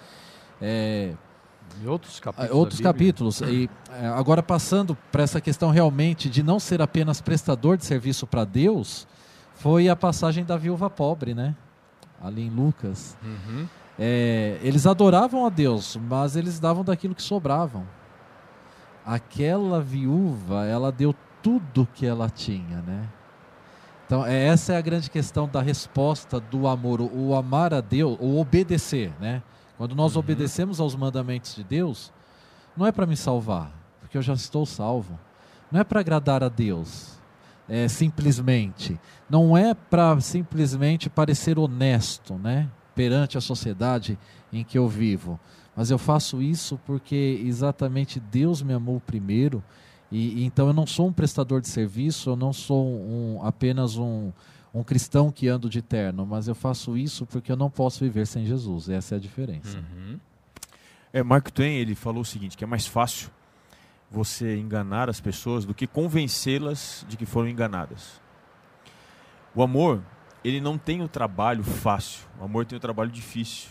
É, em outros ah, capítulos. Outros capítulos. E, é, agora, passando para essa questão realmente de não ser apenas prestador de serviço para Deus, foi a passagem da viúva pobre, né? Ali em Lucas. Uhum. É, eles adoravam a Deus, mas eles davam daquilo que sobravam. Aquela viúva, ela deu tudo que ela tinha, né? Então, é, essa é a grande questão da resposta do amor, o, o amar a Deus, o obedecer, né? Quando nós uhum. obedecemos aos mandamentos de Deus, não é para me salvar, porque eu já estou salvo. Não é para agradar a Deus, é, simplesmente. Não é para simplesmente parecer honesto, né? Perante a sociedade em que eu vivo. Mas eu faço isso porque exatamente Deus me amou primeiro. E, e então eu não sou um prestador de serviço, eu não sou um, apenas um, um cristão que ando de terno, mas eu faço isso porque eu não posso viver sem Jesus. Essa é a diferença. Uhum. É, Mark Twain ele falou o seguinte, que é mais fácil você enganar as pessoas do que convencê-las de que foram enganadas. O amor, ele não tem o trabalho fácil. O amor tem o trabalho difícil,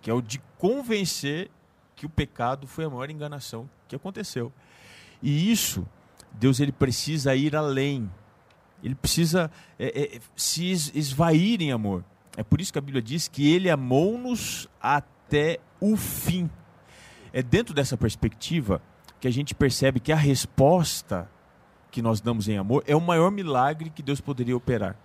que é o de convencer que o pecado foi a maior enganação que aconteceu. E isso, Deus ele precisa ir além ele precisa é, é, se esvair em amor. É por isso que a Bíblia diz que ele amou-nos até o fim. É dentro dessa perspectiva que a gente percebe que a resposta que nós damos em amor é o maior milagre que Deus poderia operar.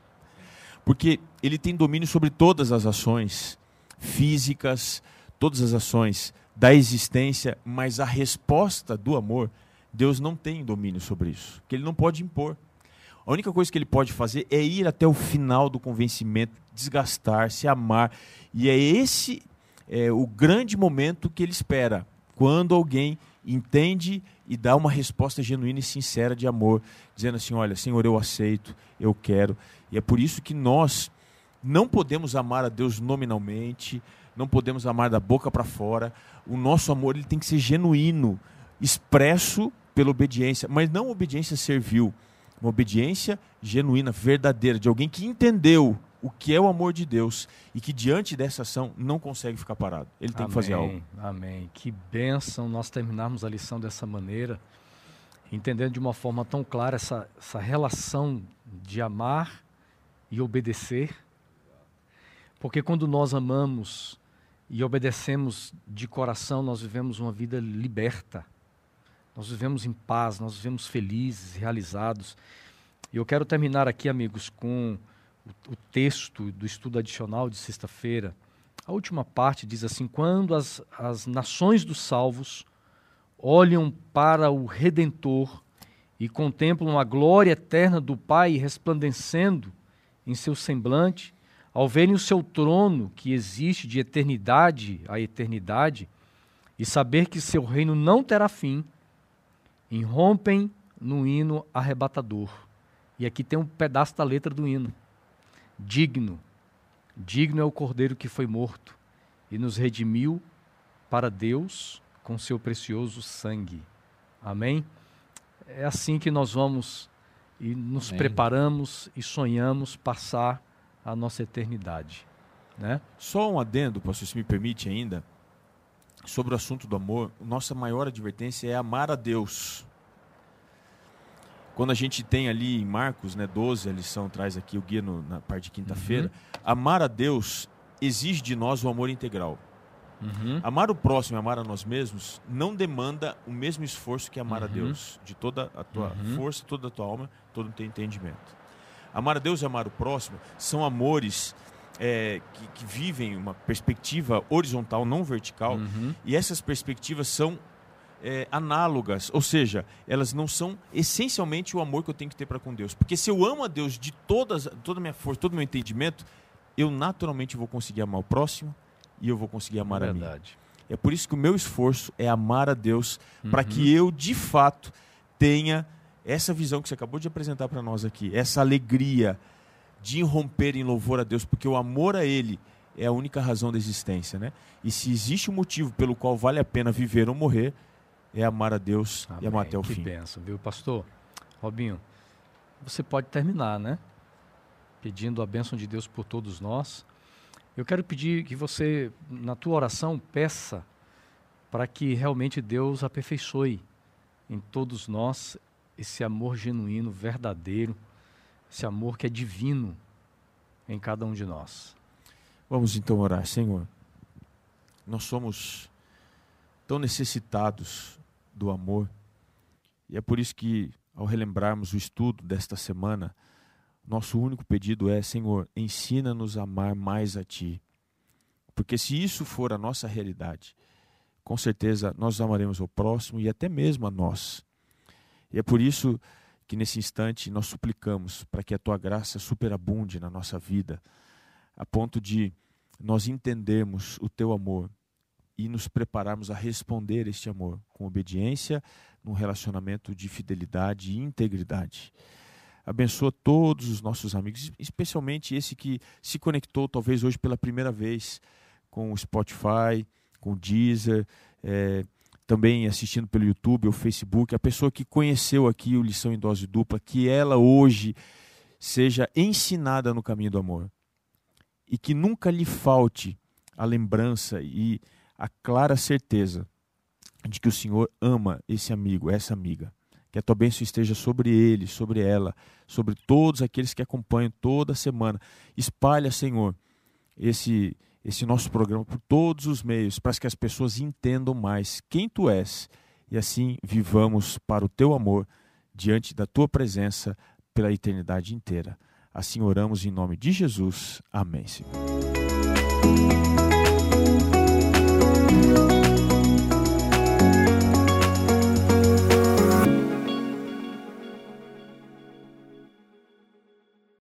Porque ele tem domínio sobre todas as ações físicas, todas as ações da existência, mas a resposta do amor Deus não tem domínio sobre isso, que ele não pode impor. A única coisa que ele pode fazer é ir até o final do convencimento, desgastar, se amar. E é esse é, o grande momento que ele espera, quando alguém entende e dá uma resposta genuína e sincera de amor, dizendo assim: Olha, Senhor, eu aceito, eu quero. E é por isso que nós não podemos amar a Deus nominalmente, não podemos amar da boca para fora. O nosso amor ele tem que ser genuíno, expresso pela obediência, mas não obediência servil, uma obediência genuína, verdadeira, de alguém que entendeu o que é o amor de Deus e que diante dessa ação não consegue ficar parado. Ele tem amém, que fazer algo. Amém. Que bênção nós terminarmos a lição dessa maneira, entendendo de uma forma tão clara essa, essa relação de amar e obedecer. Porque quando nós amamos e obedecemos de coração, nós vivemos uma vida liberta. Nós vivemos em paz, nós vivemos felizes, realizados. E eu quero terminar aqui, amigos, com o, o texto do estudo adicional de sexta-feira. A última parte diz assim: Quando as, as nações dos salvos olham para o Redentor e contemplam a glória eterna do Pai resplandecendo em seu semblante, ao verem o seu trono que existe de eternidade a eternidade, e saber que seu reino não terá fim, irrompem no hino arrebatador. E aqui tem um pedaço da letra do hino. Digno, digno é o cordeiro que foi morto e nos redimiu para Deus com seu precioso sangue. Amém? É assim que nós vamos e nos Amém. preparamos e sonhamos passar a nossa eternidade. Né? Só um adendo, pastor, se me permite ainda, sobre o assunto do amor. Nossa maior advertência é amar a Deus. Quando a gente tem ali em Marcos né, 12, a lição traz aqui o guia no, na parte de quinta-feira, uhum. amar a Deus exige de nós o amor integral. Uhum. Amar o próximo e amar a nós mesmos não demanda o mesmo esforço que amar uhum. a Deus, de toda a tua uhum. força, toda a tua alma, todo o teu entendimento. Amar a Deus e amar o próximo são amores é, que, que, vivem uma perspectiva horizontal, não vertical, uhum. e essas perspectivas são é, análogas, ou seja, elas não são essencialmente o amor que eu tenho que ter para com Deus. Porque se eu amo a Deus de todas, toda a minha força, todo o meu entendimento, eu naturalmente vou conseguir amar o próximo e eu vou conseguir amar é a mim. É por isso que o meu esforço é amar a Deus, uhum. para que eu, de fato, tenha essa visão que você acabou de apresentar para nós aqui, essa alegria de irromper em louvor a Deus, porque o amor a Ele é a única razão da existência, né? E se existe um motivo pelo qual vale a pena viver ou morrer, é amar a Deus Amém. e amar até o que fim. Que benção, viu, pastor? Robinho, você pode terminar, né? Pedindo a bênção de Deus por todos nós. Eu quero pedir que você, na tua oração, peça para que realmente Deus aperfeiçoe em todos nós esse amor genuíno, verdadeiro, esse amor que é divino em cada um de nós. Vamos então orar, Senhor. Nós somos tão necessitados do amor e é por isso que, ao relembrarmos o estudo desta semana, nosso único pedido é: Senhor, ensina-nos a amar mais a Ti. Porque se isso for a nossa realidade, com certeza nós amaremos ao próximo e até mesmo a nós. E é por isso que nesse instante nós suplicamos para que a tua graça superabunde na nossa vida, a ponto de nós entendermos o teu amor e nos prepararmos a responder este amor com obediência, num relacionamento de fidelidade e integridade. Abençoa todos os nossos amigos, especialmente esse que se conectou talvez hoje pela primeira vez com o Spotify, com o Deezer, é, também assistindo pelo YouTube ou Facebook, a pessoa que conheceu aqui o Lição em Dose Dupla, que ela hoje seja ensinada no caminho do amor. E que nunca lhe falte a lembrança e a clara certeza de que o Senhor ama esse amigo, essa amiga. Que a tua bênção esteja sobre ele, sobre ela, sobre todos aqueles que acompanham toda semana. Espalha, Senhor, esse esse nosso programa por todos os meios, para que as pessoas entendam mais quem tu és e assim vivamos para o teu amor diante da tua presença pela eternidade inteira. Assim oramos em nome de Jesus. Amém, Senhor.